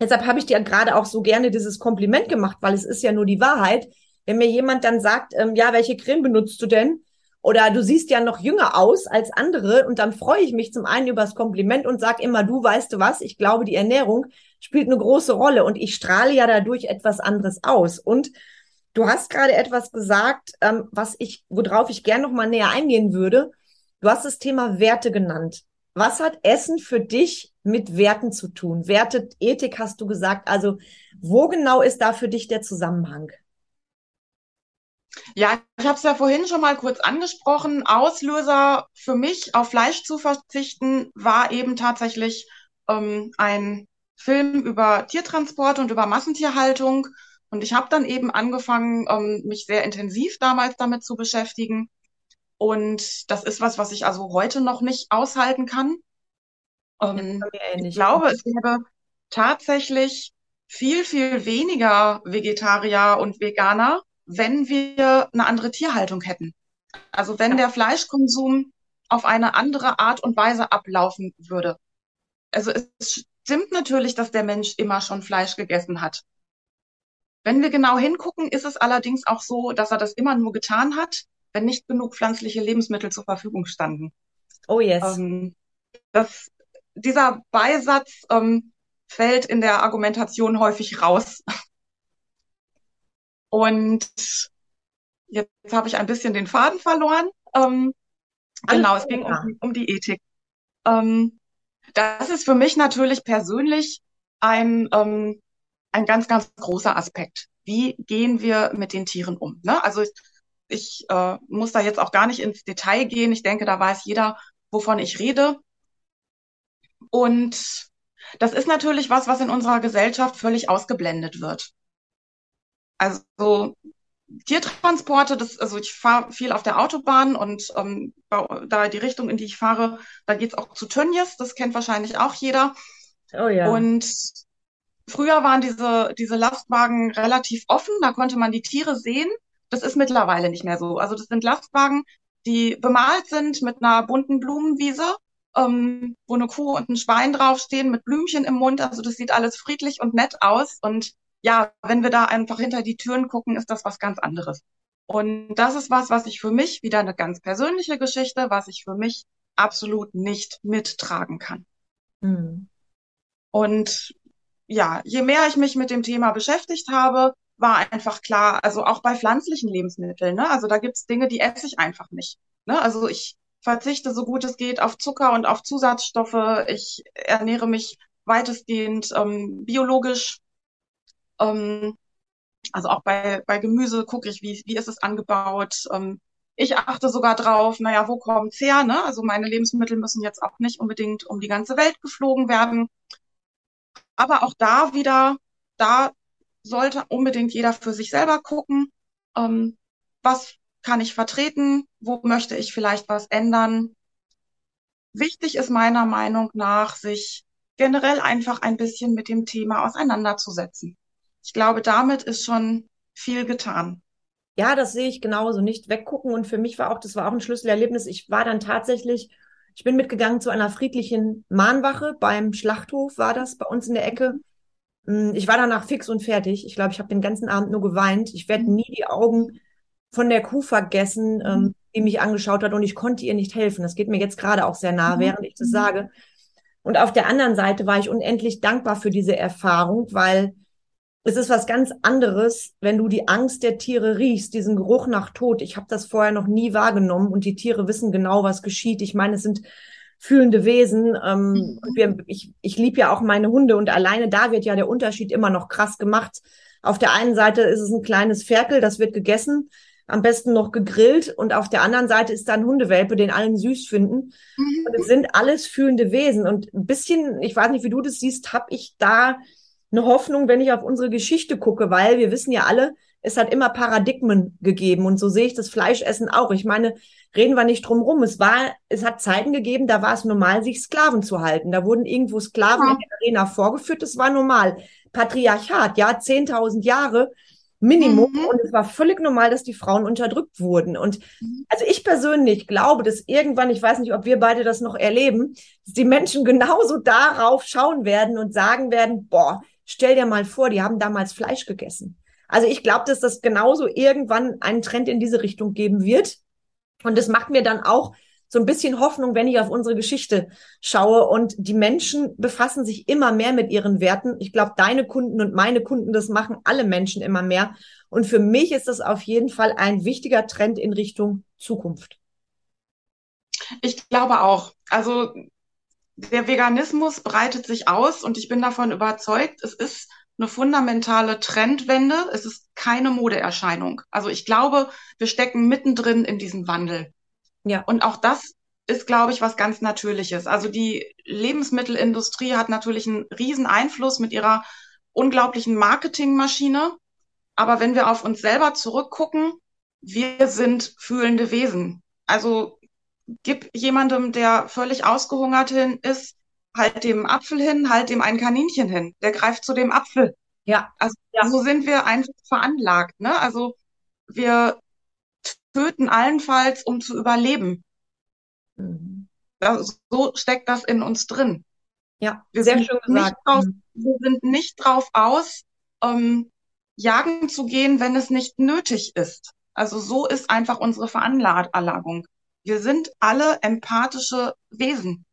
deshalb habe ich dir gerade auch so gerne dieses Kompliment gemacht, weil es ist ja nur die Wahrheit, wenn mir jemand dann sagt, ähm, ja, welche Creme benutzt du denn? Oder du siehst ja noch jünger aus als andere und dann freue ich mich zum einen über das Kompliment und sag immer, du weißt du was, ich glaube, die Ernährung spielt eine große Rolle und ich strahle ja dadurch etwas anderes aus. Und du hast gerade etwas gesagt, ähm, was ich, worauf ich gern noch mal näher eingehen würde. Du hast das Thema Werte genannt. Was hat Essen für dich mit Werten zu tun? Werte, Ethik hast du gesagt. Also wo genau ist da für dich der Zusammenhang? Ja, ich habe es ja vorhin schon mal kurz angesprochen. Auslöser für mich, auf Fleisch zu verzichten, war eben tatsächlich ähm, ein Film über Tiertransport und über Massentierhaltung. Und ich habe dann eben angefangen, ähm, mich sehr intensiv damals damit zu beschäftigen. Und das ist was, was ich also heute noch nicht aushalten kann. Ähm, ich glaube, es gäbe tatsächlich viel, viel weniger Vegetarier und Veganer, wenn wir eine andere Tierhaltung hätten. Also wenn der Fleischkonsum auf eine andere Art und Weise ablaufen würde. Also es stimmt natürlich, dass der Mensch immer schon Fleisch gegessen hat. Wenn wir genau hingucken, ist es allerdings auch so, dass er das immer nur getan hat, wenn nicht genug pflanzliche Lebensmittel zur Verfügung standen. Oh yes. Ähm, das, dieser Beisatz ähm, fällt in der Argumentation häufig raus. (laughs) Und jetzt habe ich ein bisschen den Faden verloren. Ähm, genau, es ging um, um die Ethik. Ähm, das ist für mich natürlich persönlich ein, ähm, ein ganz, ganz großer Aspekt. Wie gehen wir mit den Tieren um? Ne? Also ich, ich äh, muss da jetzt auch gar nicht ins Detail gehen. Ich denke, da weiß jeder, wovon ich rede. Und das ist natürlich was, was in unserer Gesellschaft völlig ausgeblendet wird. Also Tiertransporte, das, also ich fahre viel auf der Autobahn und ähm, da die Richtung, in die ich fahre, da geht's auch zu Tönnies, das kennt wahrscheinlich auch jeder. Oh ja. Und früher waren diese, diese Lastwagen relativ offen, da konnte man die Tiere sehen. Das ist mittlerweile nicht mehr so. Also das sind Lastwagen, die bemalt sind mit einer bunten Blumenwiese, ähm, wo eine Kuh und ein Schwein draufstehen mit Blümchen im Mund. Also das sieht alles friedlich und nett aus und ja, wenn wir da einfach hinter die Türen gucken, ist das was ganz anderes. Und das ist was, was ich für mich, wieder eine ganz persönliche Geschichte, was ich für mich absolut nicht mittragen kann. Mhm. Und ja, je mehr ich mich mit dem Thema beschäftigt habe, war einfach klar, also auch bei pflanzlichen Lebensmitteln, ne? Also da gibt's Dinge, die esse ich einfach nicht. Ne? Also ich verzichte so gut es geht auf Zucker und auf Zusatzstoffe. Ich ernähre mich weitestgehend ähm, biologisch ähm, also auch bei, bei Gemüse gucke ich, wie, wie ist es angebaut. Ähm, ich achte sogar drauf, naja, wo kommt's her? Ne? Also meine Lebensmittel müssen jetzt auch nicht unbedingt um die ganze Welt geflogen werden. Aber auch da wieder, da sollte unbedingt jeder für sich selber gucken, ähm, was kann ich vertreten, wo möchte ich vielleicht was ändern. Wichtig ist meiner Meinung nach, sich generell einfach ein bisschen mit dem Thema auseinanderzusetzen ich glaube, damit ist schon viel getan. Ja, das sehe ich genauso. Nicht weggucken. Und für mich war auch, das war auch ein Schlüsselerlebnis. Ich war dann tatsächlich, ich bin mitgegangen zu einer friedlichen Mahnwache beim Schlachthof, war das bei uns in der Ecke. Hm, ich war danach fix und fertig. Ich glaube, ich habe den ganzen Abend nur geweint. Ich werde nie die Augen von der Kuh vergessen, ähm, mhm. die mich angeschaut hat und ich konnte ihr nicht helfen. Das geht mir jetzt gerade auch sehr nah, mhm. während ich das mhm. sage. Und auf der anderen Seite war ich unendlich dankbar für diese Erfahrung, weil es ist was ganz anderes, wenn du die Angst der Tiere riechst, diesen Geruch nach Tod. Ich habe das vorher noch nie wahrgenommen und die Tiere wissen genau, was geschieht. Ich meine, es sind fühlende Wesen. Ähm, mhm. wir, ich ich liebe ja auch meine Hunde und alleine da wird ja der Unterschied immer noch krass gemacht. Auf der einen Seite ist es ein kleines Ferkel, das wird gegessen, am besten noch gegrillt und auf der anderen Seite ist da ein Hundewelpe, den allen süß finden. Mhm. Und es sind alles fühlende Wesen und ein bisschen, ich weiß nicht, wie du das siehst, habe ich da eine Hoffnung, wenn ich auf unsere Geschichte gucke, weil wir wissen ja alle, es hat immer Paradigmen gegeben und so sehe ich das Fleischessen auch. Ich meine, reden wir nicht drum rum. Es war, es hat Zeiten gegeben, da war es normal, sich Sklaven zu halten. Da wurden irgendwo Sklaven ja. in der Arena vorgeführt. Das war normal. Patriarchat, ja, 10.000 Jahre Minimum mhm. und es war völlig normal, dass die Frauen unterdrückt wurden. Und mhm. also ich persönlich glaube, dass irgendwann, ich weiß nicht, ob wir beide das noch erleben, dass die Menschen (laughs) genauso darauf schauen werden und sagen werden, boah, Stell dir mal vor, die haben damals Fleisch gegessen. Also ich glaube, dass das genauso irgendwann einen Trend in diese Richtung geben wird. Und das macht mir dann auch so ein bisschen Hoffnung, wenn ich auf unsere Geschichte schaue. Und die Menschen befassen sich immer mehr mit ihren Werten. Ich glaube, deine Kunden und meine Kunden, das machen alle Menschen immer mehr. Und für mich ist das auf jeden Fall ein wichtiger Trend in Richtung Zukunft. Ich glaube auch. Also der Veganismus breitet sich aus und ich bin davon überzeugt, es ist eine fundamentale Trendwende. Es ist keine Modeerscheinung. Also ich glaube, wir stecken mittendrin in diesem Wandel. Ja. Und auch das ist, glaube ich, was ganz Natürliches. Also die Lebensmittelindustrie hat natürlich einen riesen Einfluss mit ihrer unglaublichen Marketingmaschine. Aber wenn wir auf uns selber zurückgucken, wir sind fühlende Wesen. Also gib jemandem, der völlig ausgehungert hin ist, halt dem Apfel hin, halt dem ein Kaninchen hin. Der greift zu dem Apfel. Ja. Also ja. so sind wir einfach veranlagt. Ne? Also wir töten allenfalls, um zu überleben. Mhm. Das, so steckt das in uns drin. Ja, wir sehr schön gesagt. Drauf, mhm. wir sind nicht drauf aus, ähm, jagen zu gehen, wenn es nicht nötig ist. Also so ist einfach unsere Veranlagung. Wir sind alle empathische Wesen.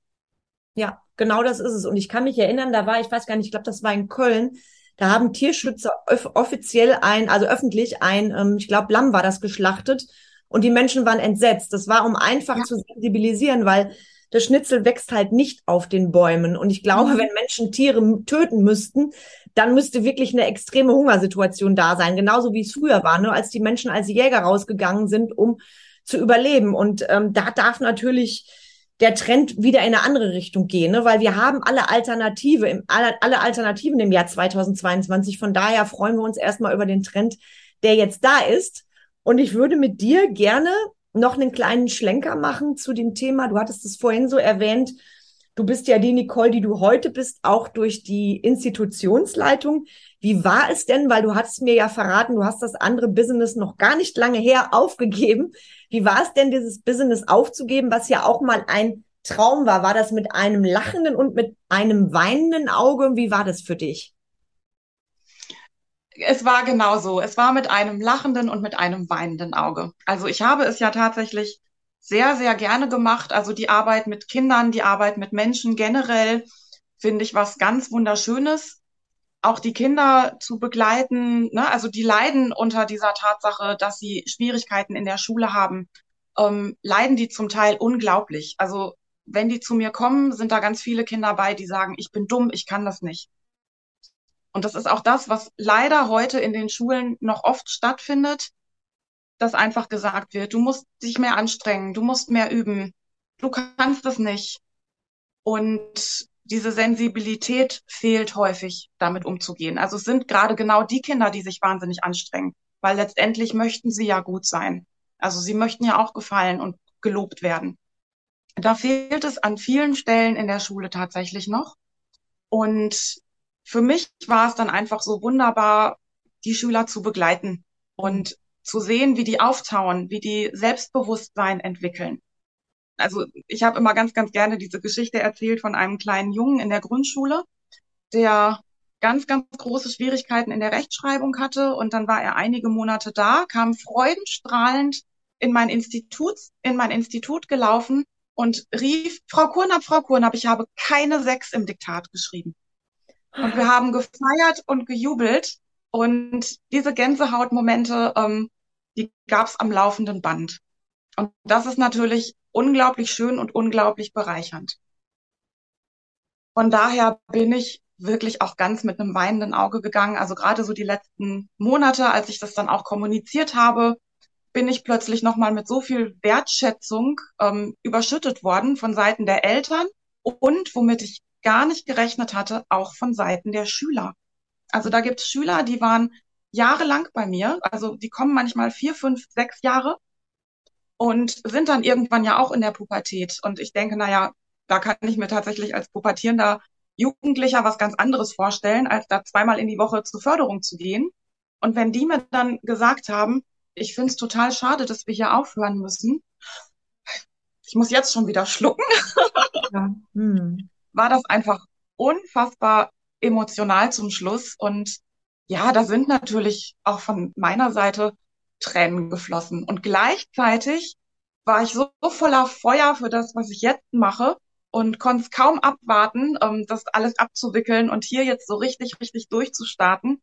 Ja, genau das ist es. Und ich kann mich erinnern, da war, ich weiß gar nicht, ich glaube, das war in Köln, da haben Tierschützer offiziell ein, also öffentlich ein, ähm, ich glaube, Lamm war das geschlachtet und die Menschen waren entsetzt. Das war, um einfach ja. zu sensibilisieren, weil das Schnitzel wächst halt nicht auf den Bäumen. Und ich glaube, mhm. wenn Menschen Tiere töten müssten, dann müsste wirklich eine extreme Hungersituation da sein. Genauso wie es früher war, ne? als die Menschen als Jäger rausgegangen sind, um zu überleben. Und ähm, da darf natürlich der Trend wieder in eine andere Richtung gehen, ne? weil wir haben alle Alternative, alle, alle Alternativen im Jahr 2022. Von daher freuen wir uns erstmal über den Trend, der jetzt da ist. Und ich würde mit dir gerne noch einen kleinen Schlenker machen zu dem Thema. Du hattest es vorhin so erwähnt. Du bist ja die Nicole, die du heute bist, auch durch die Institutionsleitung. Wie war es denn? Weil du hattest mir ja verraten, du hast das andere Business noch gar nicht lange her aufgegeben. Wie war es denn, dieses Business aufzugeben, was ja auch mal ein Traum war? War das mit einem lachenden und mit einem weinenden Auge? Wie war das für dich? Es war genauso. Es war mit einem lachenden und mit einem weinenden Auge. Also ich habe es ja tatsächlich sehr, sehr gerne gemacht. Also die Arbeit mit Kindern, die Arbeit mit Menschen generell finde ich was ganz Wunderschönes. Auch die Kinder zu begleiten, ne? also die leiden unter dieser Tatsache, dass sie Schwierigkeiten in der Schule haben, ähm, leiden die zum Teil unglaublich. Also wenn die zu mir kommen, sind da ganz viele Kinder bei, die sagen, ich bin dumm, ich kann das nicht. Und das ist auch das, was leider heute in den Schulen noch oft stattfindet, dass einfach gesagt wird, du musst dich mehr anstrengen, du musst mehr üben, du kannst es nicht. Und diese Sensibilität fehlt häufig, damit umzugehen. Also es sind gerade genau die Kinder, die sich wahnsinnig anstrengen, weil letztendlich möchten sie ja gut sein. Also sie möchten ja auch gefallen und gelobt werden. Da fehlt es an vielen Stellen in der Schule tatsächlich noch. Und für mich war es dann einfach so wunderbar, die Schüler zu begleiten und zu sehen, wie die auftauen, wie die Selbstbewusstsein entwickeln. Also ich habe immer ganz, ganz gerne diese Geschichte erzählt von einem kleinen Jungen in der Grundschule, der ganz, ganz große Schwierigkeiten in der Rechtschreibung hatte und dann war er einige Monate da, kam freudenstrahlend in mein Institut, in mein Institut gelaufen und rief, Frau Kurnab, Frau Kurnab, ich habe keine sechs im Diktat geschrieben. Und wir haben gefeiert und gejubelt und diese Gänsehautmomente, ähm, die gab es am laufenden Band. Und das ist natürlich unglaublich schön und unglaublich bereichernd. Von daher bin ich wirklich auch ganz mit einem weinenden Auge gegangen. Also gerade so die letzten Monate, als ich das dann auch kommuniziert habe, bin ich plötzlich nochmal mit so viel Wertschätzung ähm, überschüttet worden von Seiten der Eltern und womit ich gar nicht gerechnet hatte, auch von Seiten der Schüler. Also da gibt es Schüler, die waren jahrelang bei mir, also die kommen manchmal vier, fünf, sechs Jahre und sind dann irgendwann ja auch in der Pubertät. Und ich denke, naja, da kann ich mir tatsächlich als pubertierender Jugendlicher was ganz anderes vorstellen, als da zweimal in die Woche zur Förderung zu gehen. Und wenn die mir dann gesagt haben, ich finde es total schade, dass wir hier aufhören müssen, ich muss jetzt schon wieder schlucken, (laughs) ja. hm. war das einfach unfassbar emotional zum Schluss. Und ja, da sind natürlich auch von meiner Seite Tränen geflossen. Und gleichzeitig war ich so, so voller Feuer für das, was ich jetzt mache und konnte es kaum abwarten, ähm, das alles abzuwickeln und hier jetzt so richtig, richtig durchzustarten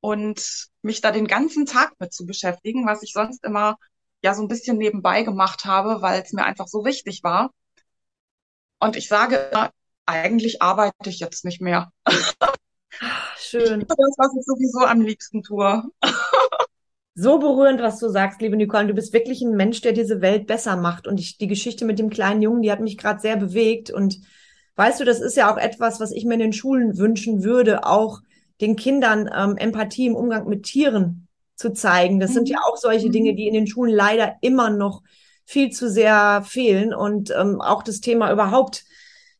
und mich da den ganzen Tag mit zu beschäftigen, was ich sonst immer ja so ein bisschen nebenbei gemacht habe, weil es mir einfach so wichtig war. Und ich sage, eigentlich arbeite ich jetzt nicht mehr. Schön. (laughs) Das, was ich sowieso am liebsten tue. So berührend, was du sagst, liebe Nicole. Du bist wirklich ein Mensch, der diese Welt besser macht. Und ich, die Geschichte mit dem kleinen Jungen, die hat mich gerade sehr bewegt. Und weißt du, das ist ja auch etwas, was ich mir in den Schulen wünschen würde, auch den Kindern ähm, Empathie im Umgang mit Tieren zu zeigen. Das mhm. sind ja auch solche Dinge, mhm. die in den Schulen leider immer noch viel zu sehr fehlen. Und ähm, auch das Thema überhaupt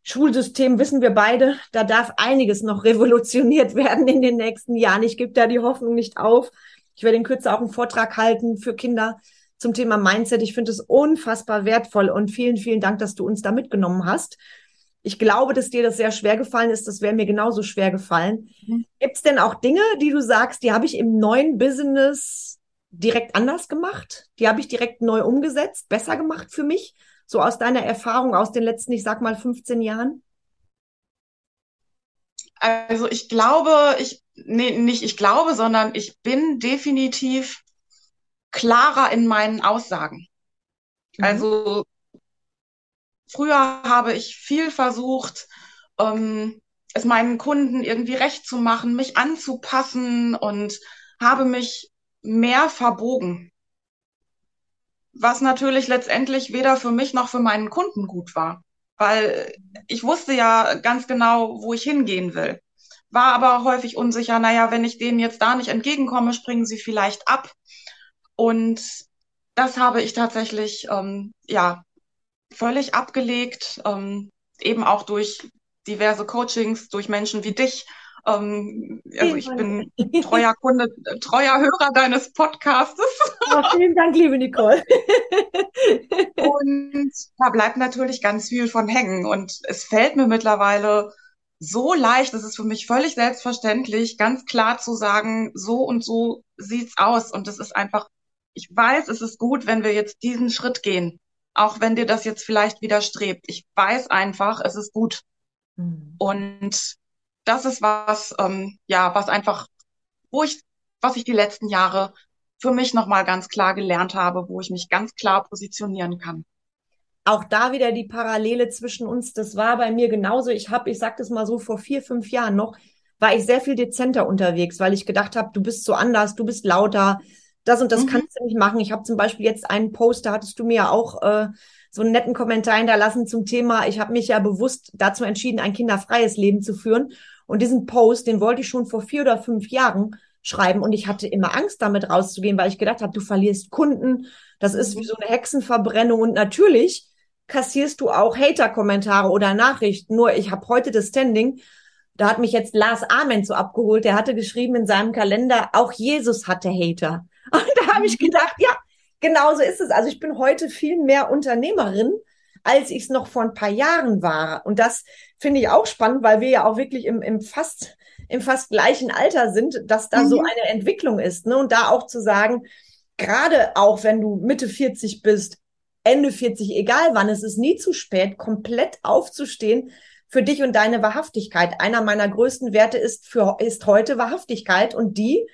Schulsystem wissen wir beide, da darf einiges noch revolutioniert (laughs) werden in den nächsten Jahren. Ich gebe da die Hoffnung nicht auf. Ich werde in Kürze auch einen Vortrag halten für Kinder zum Thema Mindset. Ich finde es unfassbar wertvoll und vielen, vielen Dank, dass du uns da mitgenommen hast. Ich glaube, dass dir das sehr schwer gefallen ist. Das wäre mir genauso schwer gefallen. Mhm. Gibt es denn auch Dinge, die du sagst, die habe ich im neuen Business direkt anders gemacht? Die habe ich direkt neu umgesetzt, besser gemacht für mich? So aus deiner Erfahrung aus den letzten, ich sag mal, 15 Jahren? Also ich glaube, ich, nee, nicht ich glaube, sondern ich bin definitiv klarer in meinen Aussagen. Mhm. Also früher habe ich viel versucht, ähm, es meinen Kunden irgendwie recht zu machen, mich anzupassen und habe mich mehr verbogen was natürlich letztendlich weder für mich noch für meinen Kunden gut war, weil ich wusste ja ganz genau, wo ich hingehen will, war aber häufig unsicher, naja, wenn ich denen jetzt da nicht entgegenkomme, springen sie vielleicht ab. Und das habe ich tatsächlich, ähm, ja, völlig abgelegt, ähm, eben auch durch diverse Coachings, durch Menschen wie dich, ähm, also ich bin treuer Kunde, treuer Hörer deines Podcastes. Oh, vielen Dank, liebe Nicole. und da bleibt natürlich ganz viel von hängen. Und es fällt mir mittlerweile so leicht, es ist für mich völlig selbstverständlich, ganz klar zu sagen, so und so sieht's aus. Und es ist einfach, ich weiß, es ist gut, wenn wir jetzt diesen Schritt gehen. Auch wenn dir das jetzt vielleicht widerstrebt. Ich weiß einfach, es ist gut. Mhm. Und das ist was, ähm, ja, was einfach, wo ich, was ich die letzten Jahre für mich nochmal ganz klar gelernt habe, wo ich mich ganz klar positionieren kann. Auch da wieder die Parallele zwischen uns, das war bei mir genauso. Ich habe, ich sag das mal so, vor vier, fünf Jahren noch, war ich sehr viel dezenter unterwegs, weil ich gedacht habe, du bist so anders, du bist lauter, das und das mhm. kannst du nicht machen. Ich habe zum Beispiel jetzt einen Post, da hattest du mir auch äh, so einen netten Kommentar hinterlassen zum Thema, ich habe mich ja bewusst dazu entschieden, ein kinderfreies Leben zu führen. Und diesen Post, den wollte ich schon vor vier oder fünf Jahren schreiben. Und ich hatte immer Angst, damit rauszugehen, weil ich gedacht habe, du verlierst Kunden, das ist wie so eine Hexenverbrennung. Und natürlich kassierst du auch Hater-Kommentare oder Nachrichten. Nur ich habe heute das Standing, da hat mich jetzt Lars Amen so abgeholt, der hatte geschrieben in seinem Kalender, auch Jesus hatte Hater. (laughs) Und da habe ich gedacht, ja, genau so ist es. Also ich bin heute viel mehr Unternehmerin als ich es noch vor ein paar Jahren war. Und das finde ich auch spannend, weil wir ja auch wirklich im, im fast im fast gleichen Alter sind, dass da mhm. so eine Entwicklung ist. Ne? Und da auch zu sagen, gerade auch wenn du Mitte 40 bist, Ende 40, egal wann, es ist nie zu spät, komplett aufzustehen für dich und deine Wahrhaftigkeit. Einer meiner größten Werte ist für, ist heute Wahrhaftigkeit und die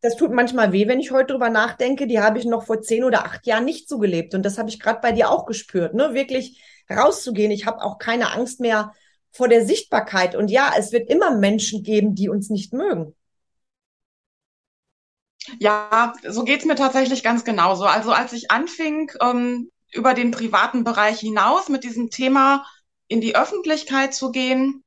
das tut manchmal weh, wenn ich heute drüber nachdenke. Die habe ich noch vor zehn oder acht Jahren nicht so gelebt. Und das habe ich gerade bei dir auch gespürt, ne? Wirklich rauszugehen. Ich habe auch keine Angst mehr vor der Sichtbarkeit. Und ja, es wird immer Menschen geben, die uns nicht mögen. Ja, so geht's mir tatsächlich ganz genauso. Also als ich anfing, ähm, über den privaten Bereich hinaus mit diesem Thema in die Öffentlichkeit zu gehen,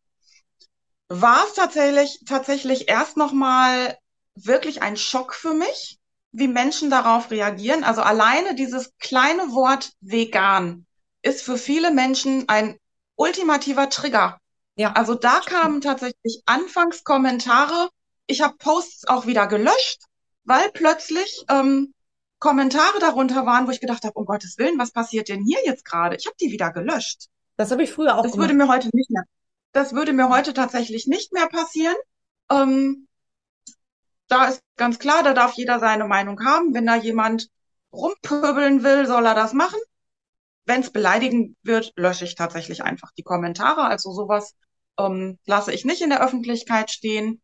war es tatsächlich, tatsächlich erst nochmal wirklich ein Schock für mich, wie Menschen darauf reagieren. Also alleine dieses kleine Wort vegan ist für viele Menschen ein ultimativer Trigger. Ja. Also da kamen tatsächlich anfangs Kommentare. Ich habe Posts auch wieder gelöscht, weil plötzlich ähm, Kommentare darunter waren, wo ich gedacht habe, um Gottes Willen, was passiert denn hier jetzt gerade? Ich habe die wieder gelöscht. Das habe ich früher auch Das gemacht. würde mir heute nicht mehr. Das würde mir heute tatsächlich nicht mehr passieren. Ähm, da ist ganz klar, da darf jeder seine Meinung haben. Wenn da jemand rumpöbeln will, soll er das machen. Wenn es beleidigend wird, lösche ich tatsächlich einfach die Kommentare. Also sowas ähm, lasse ich nicht in der Öffentlichkeit stehen.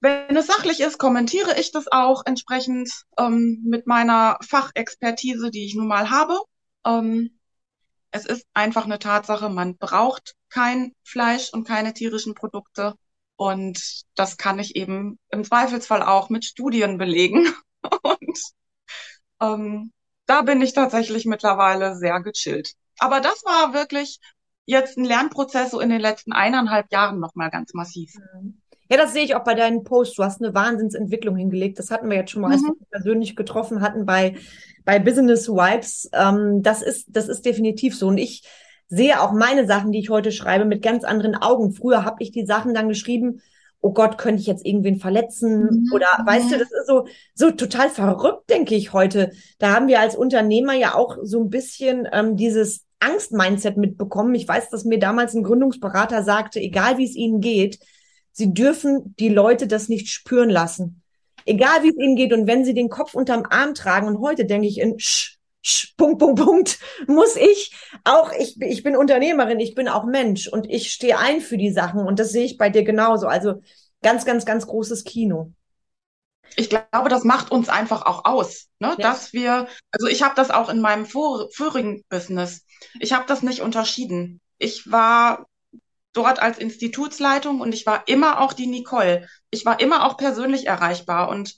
wenn es sachlich ist, kommentiere ich das auch entsprechend ähm, mit meiner Fachexpertise, die ich nun mal habe. Ähm, es ist einfach eine Tatsache, man braucht kein Fleisch und keine tierischen Produkte. Und das kann ich eben im Zweifelsfall auch mit Studien belegen. (laughs) Und ähm, da bin ich tatsächlich mittlerweile sehr gechillt. Aber das war wirklich jetzt ein Lernprozess so in den letzten eineinhalb Jahren nochmal ganz massiv. Ja, das sehe ich auch bei deinen Posts. Du hast eine Wahnsinnsentwicklung hingelegt. Das hatten wir jetzt schon mal, als wir Mhm. uns persönlich getroffen hatten bei, bei Business Vibes. Ähm, das ist, das ist definitiv so. Und ich sehe auch meine Sachen, die ich heute schreibe, mit ganz anderen Augen. Früher habe ich die Sachen dann geschrieben, oh Gott, könnte ich jetzt irgendwen verletzen? Mhm. Oder weißt du, das ist so, so total verrückt, denke ich heute. Da haben wir als Unternehmer ja auch so ein bisschen ähm, dieses Angst-Mindset mitbekommen. Ich weiß, dass mir damals ein Gründungsberater sagte, egal wie es ihnen geht, sie dürfen die Leute das nicht spüren lassen. Egal wie es ihnen geht und wenn sie den Kopf unterm Arm tragen. Und heute denke ich in sch, sch, Punkt, Punkt, Punkt, muss ich auch, ich, ich bin Unternehmerin, ich bin auch Mensch und ich stehe ein für die Sachen und das sehe ich bei dir genauso. Also ganz, ganz, ganz großes Kino. Ich glaube, das macht uns einfach auch aus, ne? Ja. Dass wir, also ich habe das auch in meinem vor, vorigen Business. Ich habe das nicht unterschieden. Ich war dort als Institutsleitung und ich war immer auch die Nicole. Ich war immer auch persönlich erreichbar und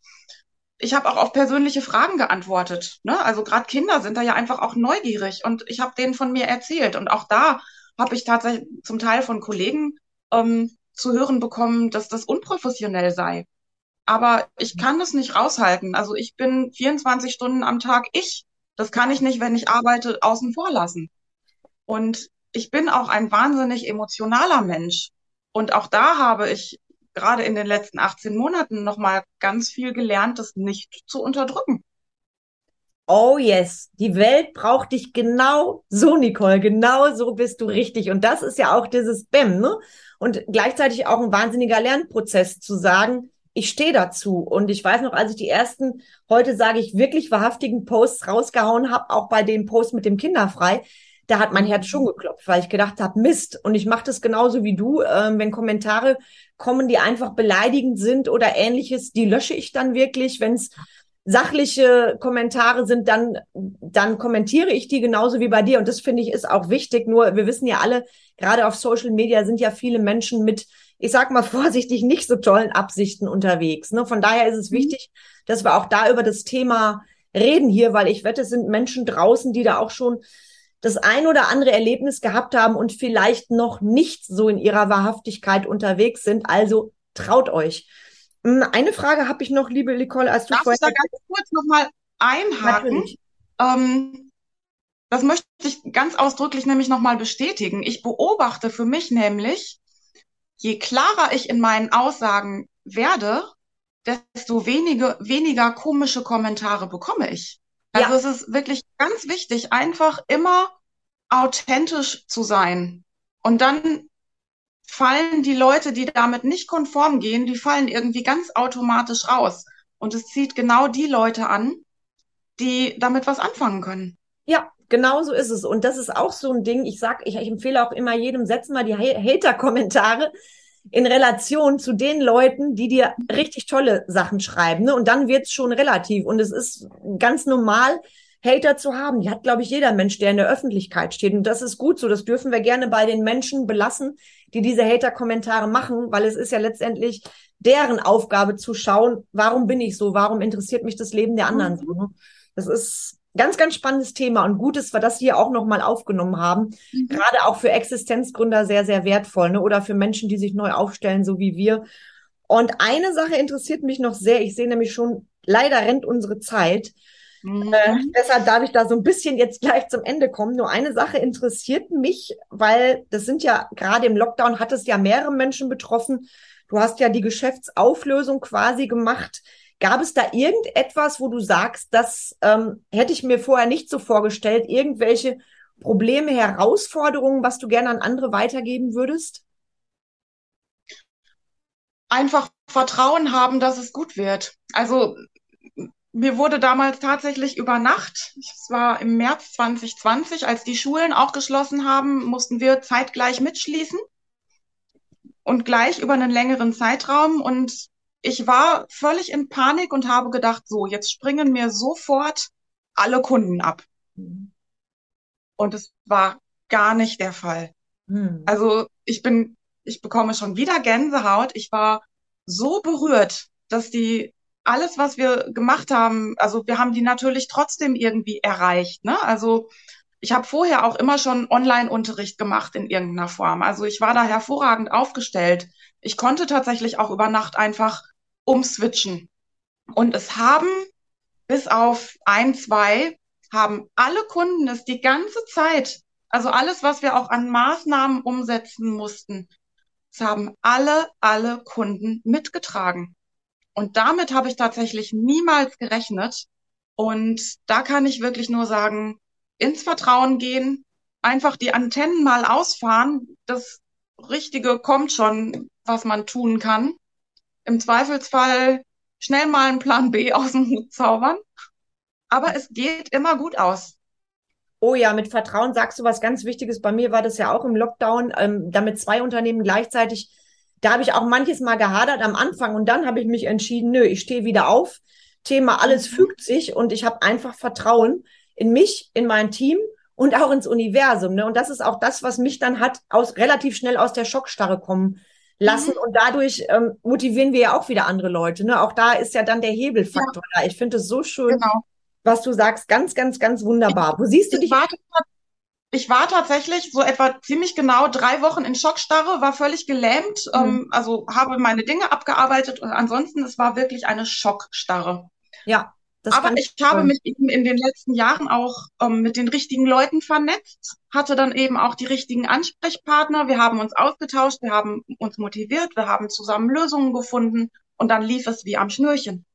ich habe auch auf persönliche Fragen geantwortet. Ne? Also gerade Kinder sind da ja einfach auch neugierig und ich habe denen von mir erzählt und auch da habe ich tatsächlich zum Teil von Kollegen ähm, zu hören bekommen, dass das unprofessionell sei. Aber ich kann das nicht raushalten. Also ich bin 24 Stunden am Tag ich. Das kann ich nicht, wenn ich arbeite, außen vor lassen. Und ich bin auch ein wahnsinnig emotionaler Mensch. Und auch da habe ich gerade in den letzten 18 Monaten nochmal ganz viel gelernt, das nicht zu unterdrücken. Oh yes, die Welt braucht dich genau so, Nicole. Genau so bist du richtig. Und das ist ja auch dieses BEM, ne? Und gleichzeitig auch ein wahnsinniger Lernprozess zu sagen, ich stehe dazu. Und ich weiß noch, als ich die ersten, heute sage ich, wirklich wahrhaftigen Posts rausgehauen habe, auch bei dem Post mit dem Kinderfrei, da hat mein Herz schon geklopft, weil ich gedacht habe, Mist. Und ich mache das genauso wie du. Ähm, wenn Kommentare kommen, die einfach beleidigend sind oder ähnliches, die lösche ich dann wirklich. Wenn es sachliche Kommentare sind, dann, dann kommentiere ich die genauso wie bei dir. Und das finde ich ist auch wichtig. Nur wir wissen ja alle, gerade auf Social Media sind ja viele Menschen mit, ich sag mal (laughs) vorsichtig, nicht so tollen Absichten unterwegs. Ne? Von daher ist es Mhm. wichtig, dass wir auch da über das Thema reden hier, weil ich wette, es sind Menschen draußen, die da auch schon das ein oder andere Erlebnis gehabt haben und vielleicht noch nicht so in ihrer Wahrhaftigkeit unterwegs sind. Also traut euch. Hm, Eine Frage habe ich noch, liebe Nicole, als du Darf ich vorhin da ganz kurz nochmal einhaken? Ähm, das möchte ich ganz ausdrücklich nämlich nochmal bestätigen. Ich beobachte für mich nämlich, je klarer ich in meinen Aussagen werde, desto wenige, weniger komische Kommentare bekomme ich. Also Ja. es ist wirklich ganz wichtig, einfach immer authentisch zu sein. Und dann fallen die Leute, die damit nicht konform gehen, die fallen irgendwie ganz automatisch raus. Und es zieht genau die Leute an, die damit was anfangen können. Ja, genau so ist es. Und das ist auch so ein Ding. Ich sag, ich, ich empfehle auch immer jedem, setz mal die Ha- Hater-Kommentare in Relation zu den Leuten, die dir richtig tolle Sachen schreiben. Ne? Und dann wird's schon relativ. Und es ist ganz normal, Hater zu haben. Die hat, glaube ich, jeder Mensch, der in der Öffentlichkeit steht. Und das ist gut so. Das dürfen wir gerne bei den Menschen belassen, die diese Hater-Kommentare machen, weil es ist ja letztendlich deren Aufgabe zu schauen, warum bin ich so? Warum interessiert mich das Leben der anderen so? Ne? Das ist ganz, ganz spannendes Thema und gut, dass wir das hier auch nochmal aufgenommen haben. Mhm. Gerade auch für Existenzgründer sehr, sehr wertvoll, ne? Oder für Menschen, die sich neu aufstellen, so wie wir. Und eine Sache interessiert mich noch sehr. Ich sehe nämlich schon, leider rennt unsere Zeit. Mhm. Äh, deshalb darf ich da so ein bisschen jetzt gleich zum Ende kommen. Nur eine Sache interessiert mich, weil das sind ja gerade im Lockdown hat es ja mehrere Menschen betroffen. Du hast ja die Geschäftsauflösung quasi gemacht. Gab es da irgendetwas, wo du sagst, das ähm, hätte ich mir vorher nicht so vorgestellt, irgendwelche Probleme, Herausforderungen, was du gerne an andere weitergeben würdest? Einfach Vertrauen haben, dass es gut wird. Also mir wurde damals tatsächlich über Nacht, es war im März 2020, als die Schulen auch geschlossen haben, mussten wir zeitgleich mitschließen und gleich über einen längeren Zeitraum. Und ich war völlig in Panik und habe gedacht, so, jetzt springen mir sofort alle Kunden ab. Mhm. Und es war gar nicht der Fall. Mhm. Also ich bin, ich bekomme schon wieder Gänsehaut. Ich war so berührt, dass die alles, was wir gemacht haben, also wir haben die natürlich trotzdem irgendwie erreicht. Ne? Also ich habe vorher auch immer schon Online-Unterricht gemacht in irgendeiner Form. Also ich war da hervorragend aufgestellt. Ich konnte tatsächlich auch über Nacht einfach umswitchen. Und es haben bis auf ein, zwei, haben alle Kunden es die ganze Zeit, also alles, was wir auch an Maßnahmen umsetzen mussten, es haben alle, alle Kunden mitgetragen. Und damit habe ich tatsächlich niemals gerechnet. Und da kann ich wirklich nur sagen, ins Vertrauen gehen, einfach die Antennen mal ausfahren. Das Richtige kommt schon, was man tun kann. Im Zweifelsfall schnell mal einen Plan B (laughs) aus dem Hut zaubern. Aber es geht immer gut aus. Oh ja, mit Vertrauen sagst du was ganz Wichtiges. Bei mir war das ja auch im Lockdown, ähm, damit zwei Unternehmen gleichzeitig. Da habe ich auch manches Mal gehadert am Anfang und dann habe ich mich entschieden, nö, ich stehe wieder auf. Thema alles mhm. fügt sich und ich habe einfach Vertrauen in mich, in mein Team und auch ins Universum. Ne? Und das ist auch das, was mich dann hat aus relativ schnell aus der Schockstarre kommen lassen. Mhm. Und dadurch ähm, motivieren wir ja auch wieder andere Leute. Ne? Auch da ist ja dann der Hebelfaktor ja. da. Ich finde es so schön, genau. was du sagst. Ganz, ganz, ganz wunderbar. Wo siehst du ich dich? Warte, ich war tatsächlich so etwa ziemlich genau drei Wochen in Schockstarre, war völlig gelähmt, mhm. ähm, also habe meine Dinge abgearbeitet und ansonsten, es war wirklich eine Schockstarre. Ja, das Aber ich habe mich eben in den letzten Jahren auch ähm, mit den richtigen Leuten vernetzt, hatte dann eben auch die richtigen Ansprechpartner. Wir haben uns ausgetauscht, wir haben uns motiviert, wir haben zusammen Lösungen gefunden und dann lief es wie am Schnürchen.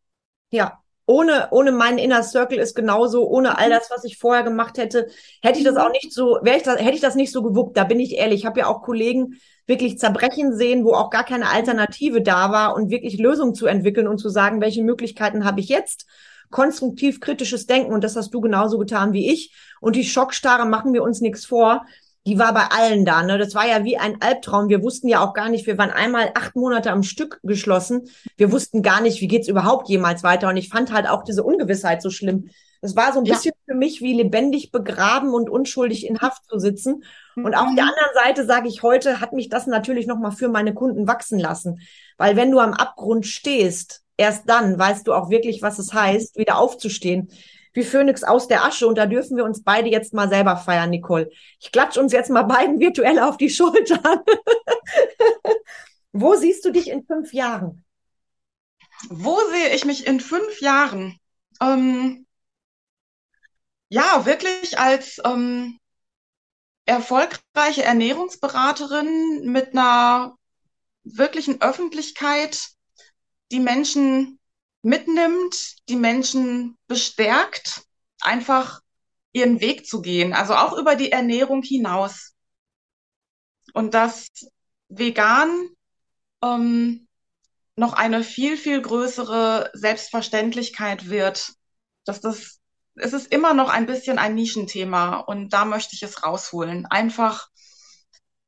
Ja, ohne, ohne meinen Inner Circle ist genauso, ohne all mhm. das, was ich vorher gemacht hätte, hätte ich das auch nicht so, wäre ich das, hätte ich das nicht so gewuppt. Da bin ich ehrlich. Ich habe ja auch Kollegen wirklich zerbrechen sehen, wo auch gar keine Alternative da war und wirklich Lösungen zu entwickeln und zu sagen, welche Möglichkeiten habe ich jetzt? Konstruktiv kritisches Denken und das hast du genauso getan wie ich. Und die Schockstarre machen wir uns nichts vor. Die war bei allen da. Ne? Das war ja wie ein Albtraum. Wir wussten ja auch gar nicht, wir waren einmal acht Monate am Stück geschlossen. Wir wussten gar nicht, wie geht's überhaupt jemals weiter. Und ich fand halt auch diese Ungewissheit so schlimm. Das war so ein ja. bisschen für mich wie lebendig begraben und unschuldig in Haft zu sitzen. Und auf der mhm. anderen Seite sage ich heute, hat mich das natürlich nochmal für meine Kunden wachsen lassen. Weil wenn du am Abgrund stehst, erst dann weißt du auch wirklich, was es heißt, wieder aufzustehen. Wie Phönix aus der Asche. Und da dürfen wir uns beide jetzt mal selber feiern, Nicole. Ich klatsche uns jetzt mal beiden virtuell auf die Schultern. (laughs) Wo siehst du dich in fünf Jahren? Wo sehe ich mich in fünf Jahren? Ähm, ja, wirklich als ähm, erfolgreiche Ernährungsberaterin mit einer wirklichen Öffentlichkeit, die Menschen mitnimmt, die Menschen bestärkt, einfach ihren Weg zu gehen, also auch über die Ernährung hinaus. Und dass vegan ähm, noch eine viel, viel größere Selbstverständlichkeit wird. Dass das, es ist immer noch ein bisschen ein Nischenthema und da möchte ich es rausholen. Einfach,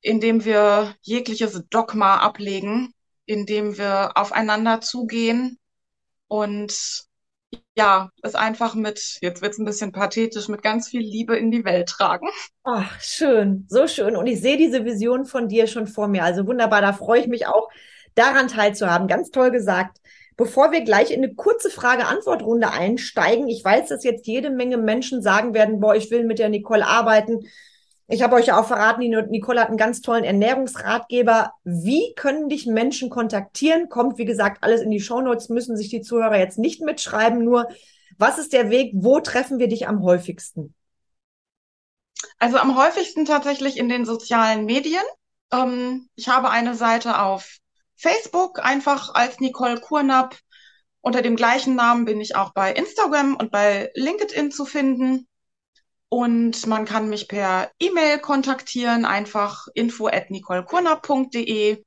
indem wir jegliches Dogma ablegen indem wir aufeinander zugehen und ja, es einfach mit, jetzt wird's ein bisschen pathetisch, mit ganz viel Liebe in die Welt tragen. Ach, schön, so schön. Und ich sehe diese Vision von dir schon vor mir. Also wunderbar, da freue ich mich auch, daran teilzuhaben. Ganz toll gesagt. Bevor wir gleich in eine kurze Frage-Antwort-Runde einsteigen, ich weiß, dass jetzt jede Menge Menschen sagen werden, boah, ich will mit der Nicole arbeiten. Ich habe euch ja auch verraten, Nicole hat einen ganz tollen Ernährungsratgeber. Wie können dich Menschen kontaktieren? Kommt, wie gesagt, alles in die Shownotes, müssen sich die Zuhörer jetzt nicht mitschreiben. Nur, was ist der Weg? Wo treffen wir dich am häufigsten? Also am häufigsten tatsächlich in den sozialen Medien. Ähm, ich habe eine Seite auf Facebook, einfach als Nicole Kurnapp. Unter dem gleichen Namen bin ich auch bei Instagram und bei LinkedIn zu finden. Und man kann mich per E-Mail kontaktieren, einfach info at nicolekurner.de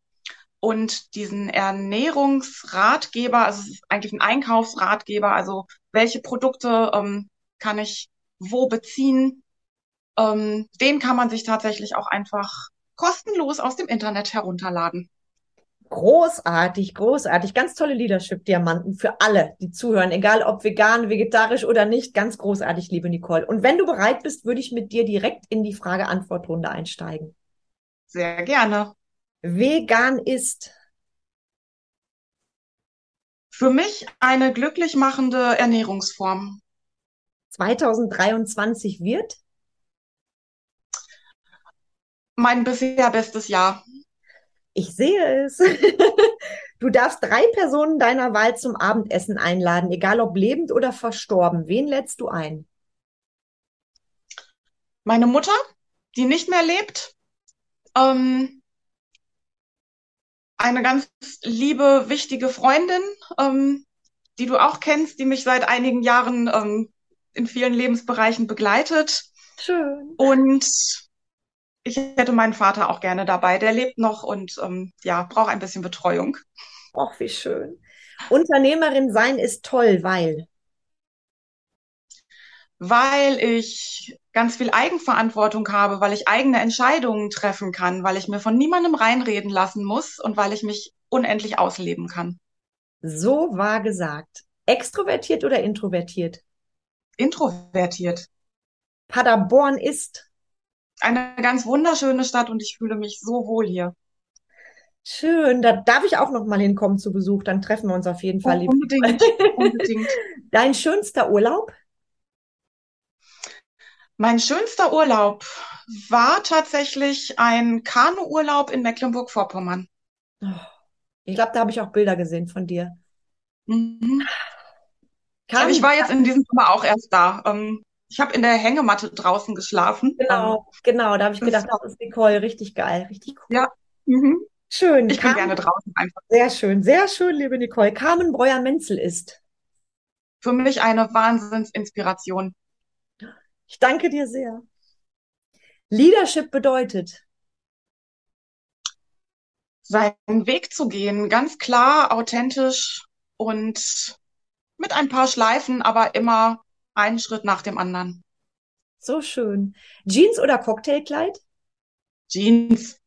und diesen Ernährungsratgeber, also es ist eigentlich ein Einkaufsratgeber, also welche Produkte ähm, kann ich wo beziehen, ähm, den kann man sich tatsächlich auch einfach kostenlos aus dem Internet herunterladen. Großartig, großartig. Ganz tolle Leadership-Diamanten für alle, die zuhören, egal ob vegan, vegetarisch oder nicht. Ganz großartig, liebe Nicole. Und wenn du bereit bist, würde ich mit dir direkt in die Frage-Antwort-Runde einsteigen. Sehr gerne. Vegan ist für mich eine glücklich machende Ernährungsform. 2023 wird mein bisher bestes Jahr. Ich sehe es. (laughs) Du darfst drei Personen deiner Wahl zum Abendessen einladen, egal ob lebend oder verstorben. Wen lädst du ein? Meine Mutter, die nicht mehr lebt. Ähm, eine ganz liebe, wichtige Freundin, ähm, die du auch kennst, die mich seit einigen Jahren ähm, in vielen Lebensbereichen begleitet. Schön. Und ich hätte meinen Vater auch gerne dabei. Der lebt noch und ähm, ja, braucht ein bisschen Betreuung. Ach, wie schön. Unternehmerin sein ist toll, weil? Weil ich ganz viel Eigenverantwortung habe, weil ich eigene Entscheidungen treffen kann, weil ich mir von niemandem reinreden lassen muss und weil ich mich unendlich ausleben kann. So war gesagt. Extrovertiert oder introvertiert? Introvertiert. Paderborn ist eine ganz wunderschöne Stadt und ich fühle mich so wohl hier. Schön, da darf ich auch noch mal hinkommen zu Besuch. Dann treffen wir uns auf jeden Fall. Oh, unbedingt, unbedingt. (laughs) Dein schönster Urlaub? Mein schönster Urlaub war tatsächlich ein Kanuurlaub in Mecklenburg-Vorpommern. Oh, ich glaube, da habe ich auch Bilder gesehen von dir. Mhm. ich war jetzt in diesem Sommer auch erst da. Ähm, ich habe in der Hängematte draußen geschlafen. Genau, um, genau. Da habe ich gedacht, das ist Nicole, richtig geil, richtig cool. Ja. Mhm. Schön. Ich Carmen, bin gerne draußen einfach. Sehr schön, sehr schön, liebe Nicole. Carmen Breuer-Menzel ist. Für mich eine Wahnsinnsinspiration. Ich danke dir sehr. Leadership bedeutet, seinen Weg zu gehen, ganz klar, authentisch und mit ein paar Schleifen, aber immer einen Schritt nach dem anderen. So schön. Jeans oder Cocktailkleid? Jeans.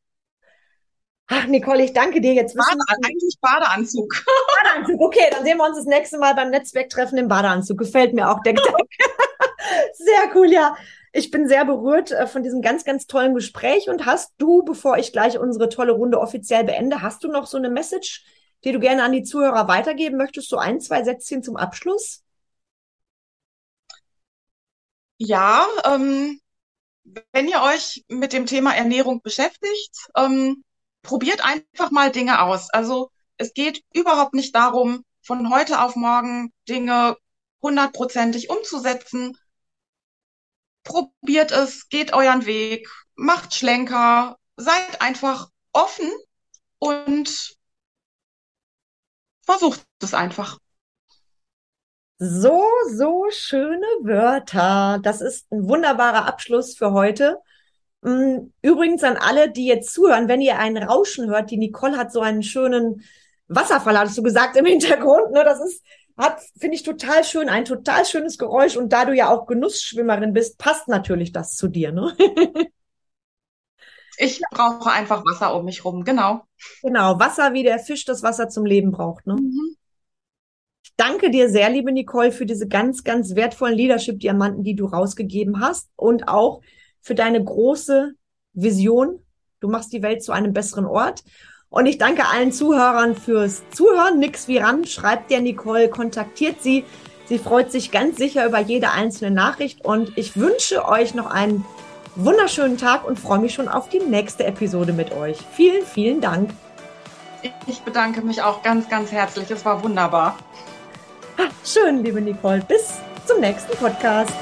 Ach, Nicole, ich danke dir jetzt. Bade, eigentlich Badeanzug. Badeanzug, okay, dann sehen wir uns das nächste Mal beim Netzwerktreffen im Badeanzug. Gefällt mir auch der Gedanke. (laughs) sehr cool, ja. Ich bin sehr berührt äh, von diesem ganz, ganz tollen Gespräch. Und hast du, bevor ich gleich unsere tolle Runde offiziell beende, hast du noch so eine Message, die du gerne an die Zuhörer weitergeben möchtest? So ein, zwei Sätzchen zum Abschluss? Ja, ähm, wenn ihr euch mit dem Thema Ernährung beschäftigt, ähm, probiert einfach mal Dinge aus. Also es geht überhaupt nicht darum, von heute auf morgen Dinge hundertprozentig umzusetzen. Probiert es, geht euren Weg, macht Schlenker, seid einfach offen und versucht es einfach. So, so schöne Wörter. Das ist ein wunderbarer Abschluss für heute. Mm, übrigens an alle, die jetzt zuhören, wenn ihr ein Rauschen hört, die Nicole hat so einen schönen Wasserfall, hattest du gesagt, im Hintergrund. Ne? Das ist, hat, finde ich, total schön, ein total schönes Geräusch. Und da du ja auch Genussschwimmerin bist, passt natürlich das zu dir. Ne? (laughs) Ich brauche einfach Wasser um mich rum, genau. Genau, Wasser, wie der Fisch das Wasser zum Leben braucht. Ne? Mhm danke dir sehr, liebe Nicole, für diese ganz, ganz wertvollen Leadership-Diamanten, die du rausgegeben hast und auch für deine große Vision. Du machst die Welt zu einem besseren Ort. Und ich danke allen Zuhörern fürs Zuhören. Nix wie ran. Schreibt der Nicole, kontaktiert sie. Sie freut sich ganz sicher über jede einzelne Nachricht. Und ich wünsche euch noch einen wunderschönen Tag und freue mich schon auf die nächste Episode mit euch. Vielen, vielen Dank. Ich bedanke mich auch ganz, ganz herzlich. Es war wunderbar. Schön, liebe Nicole. Bis zum nächsten Podcast.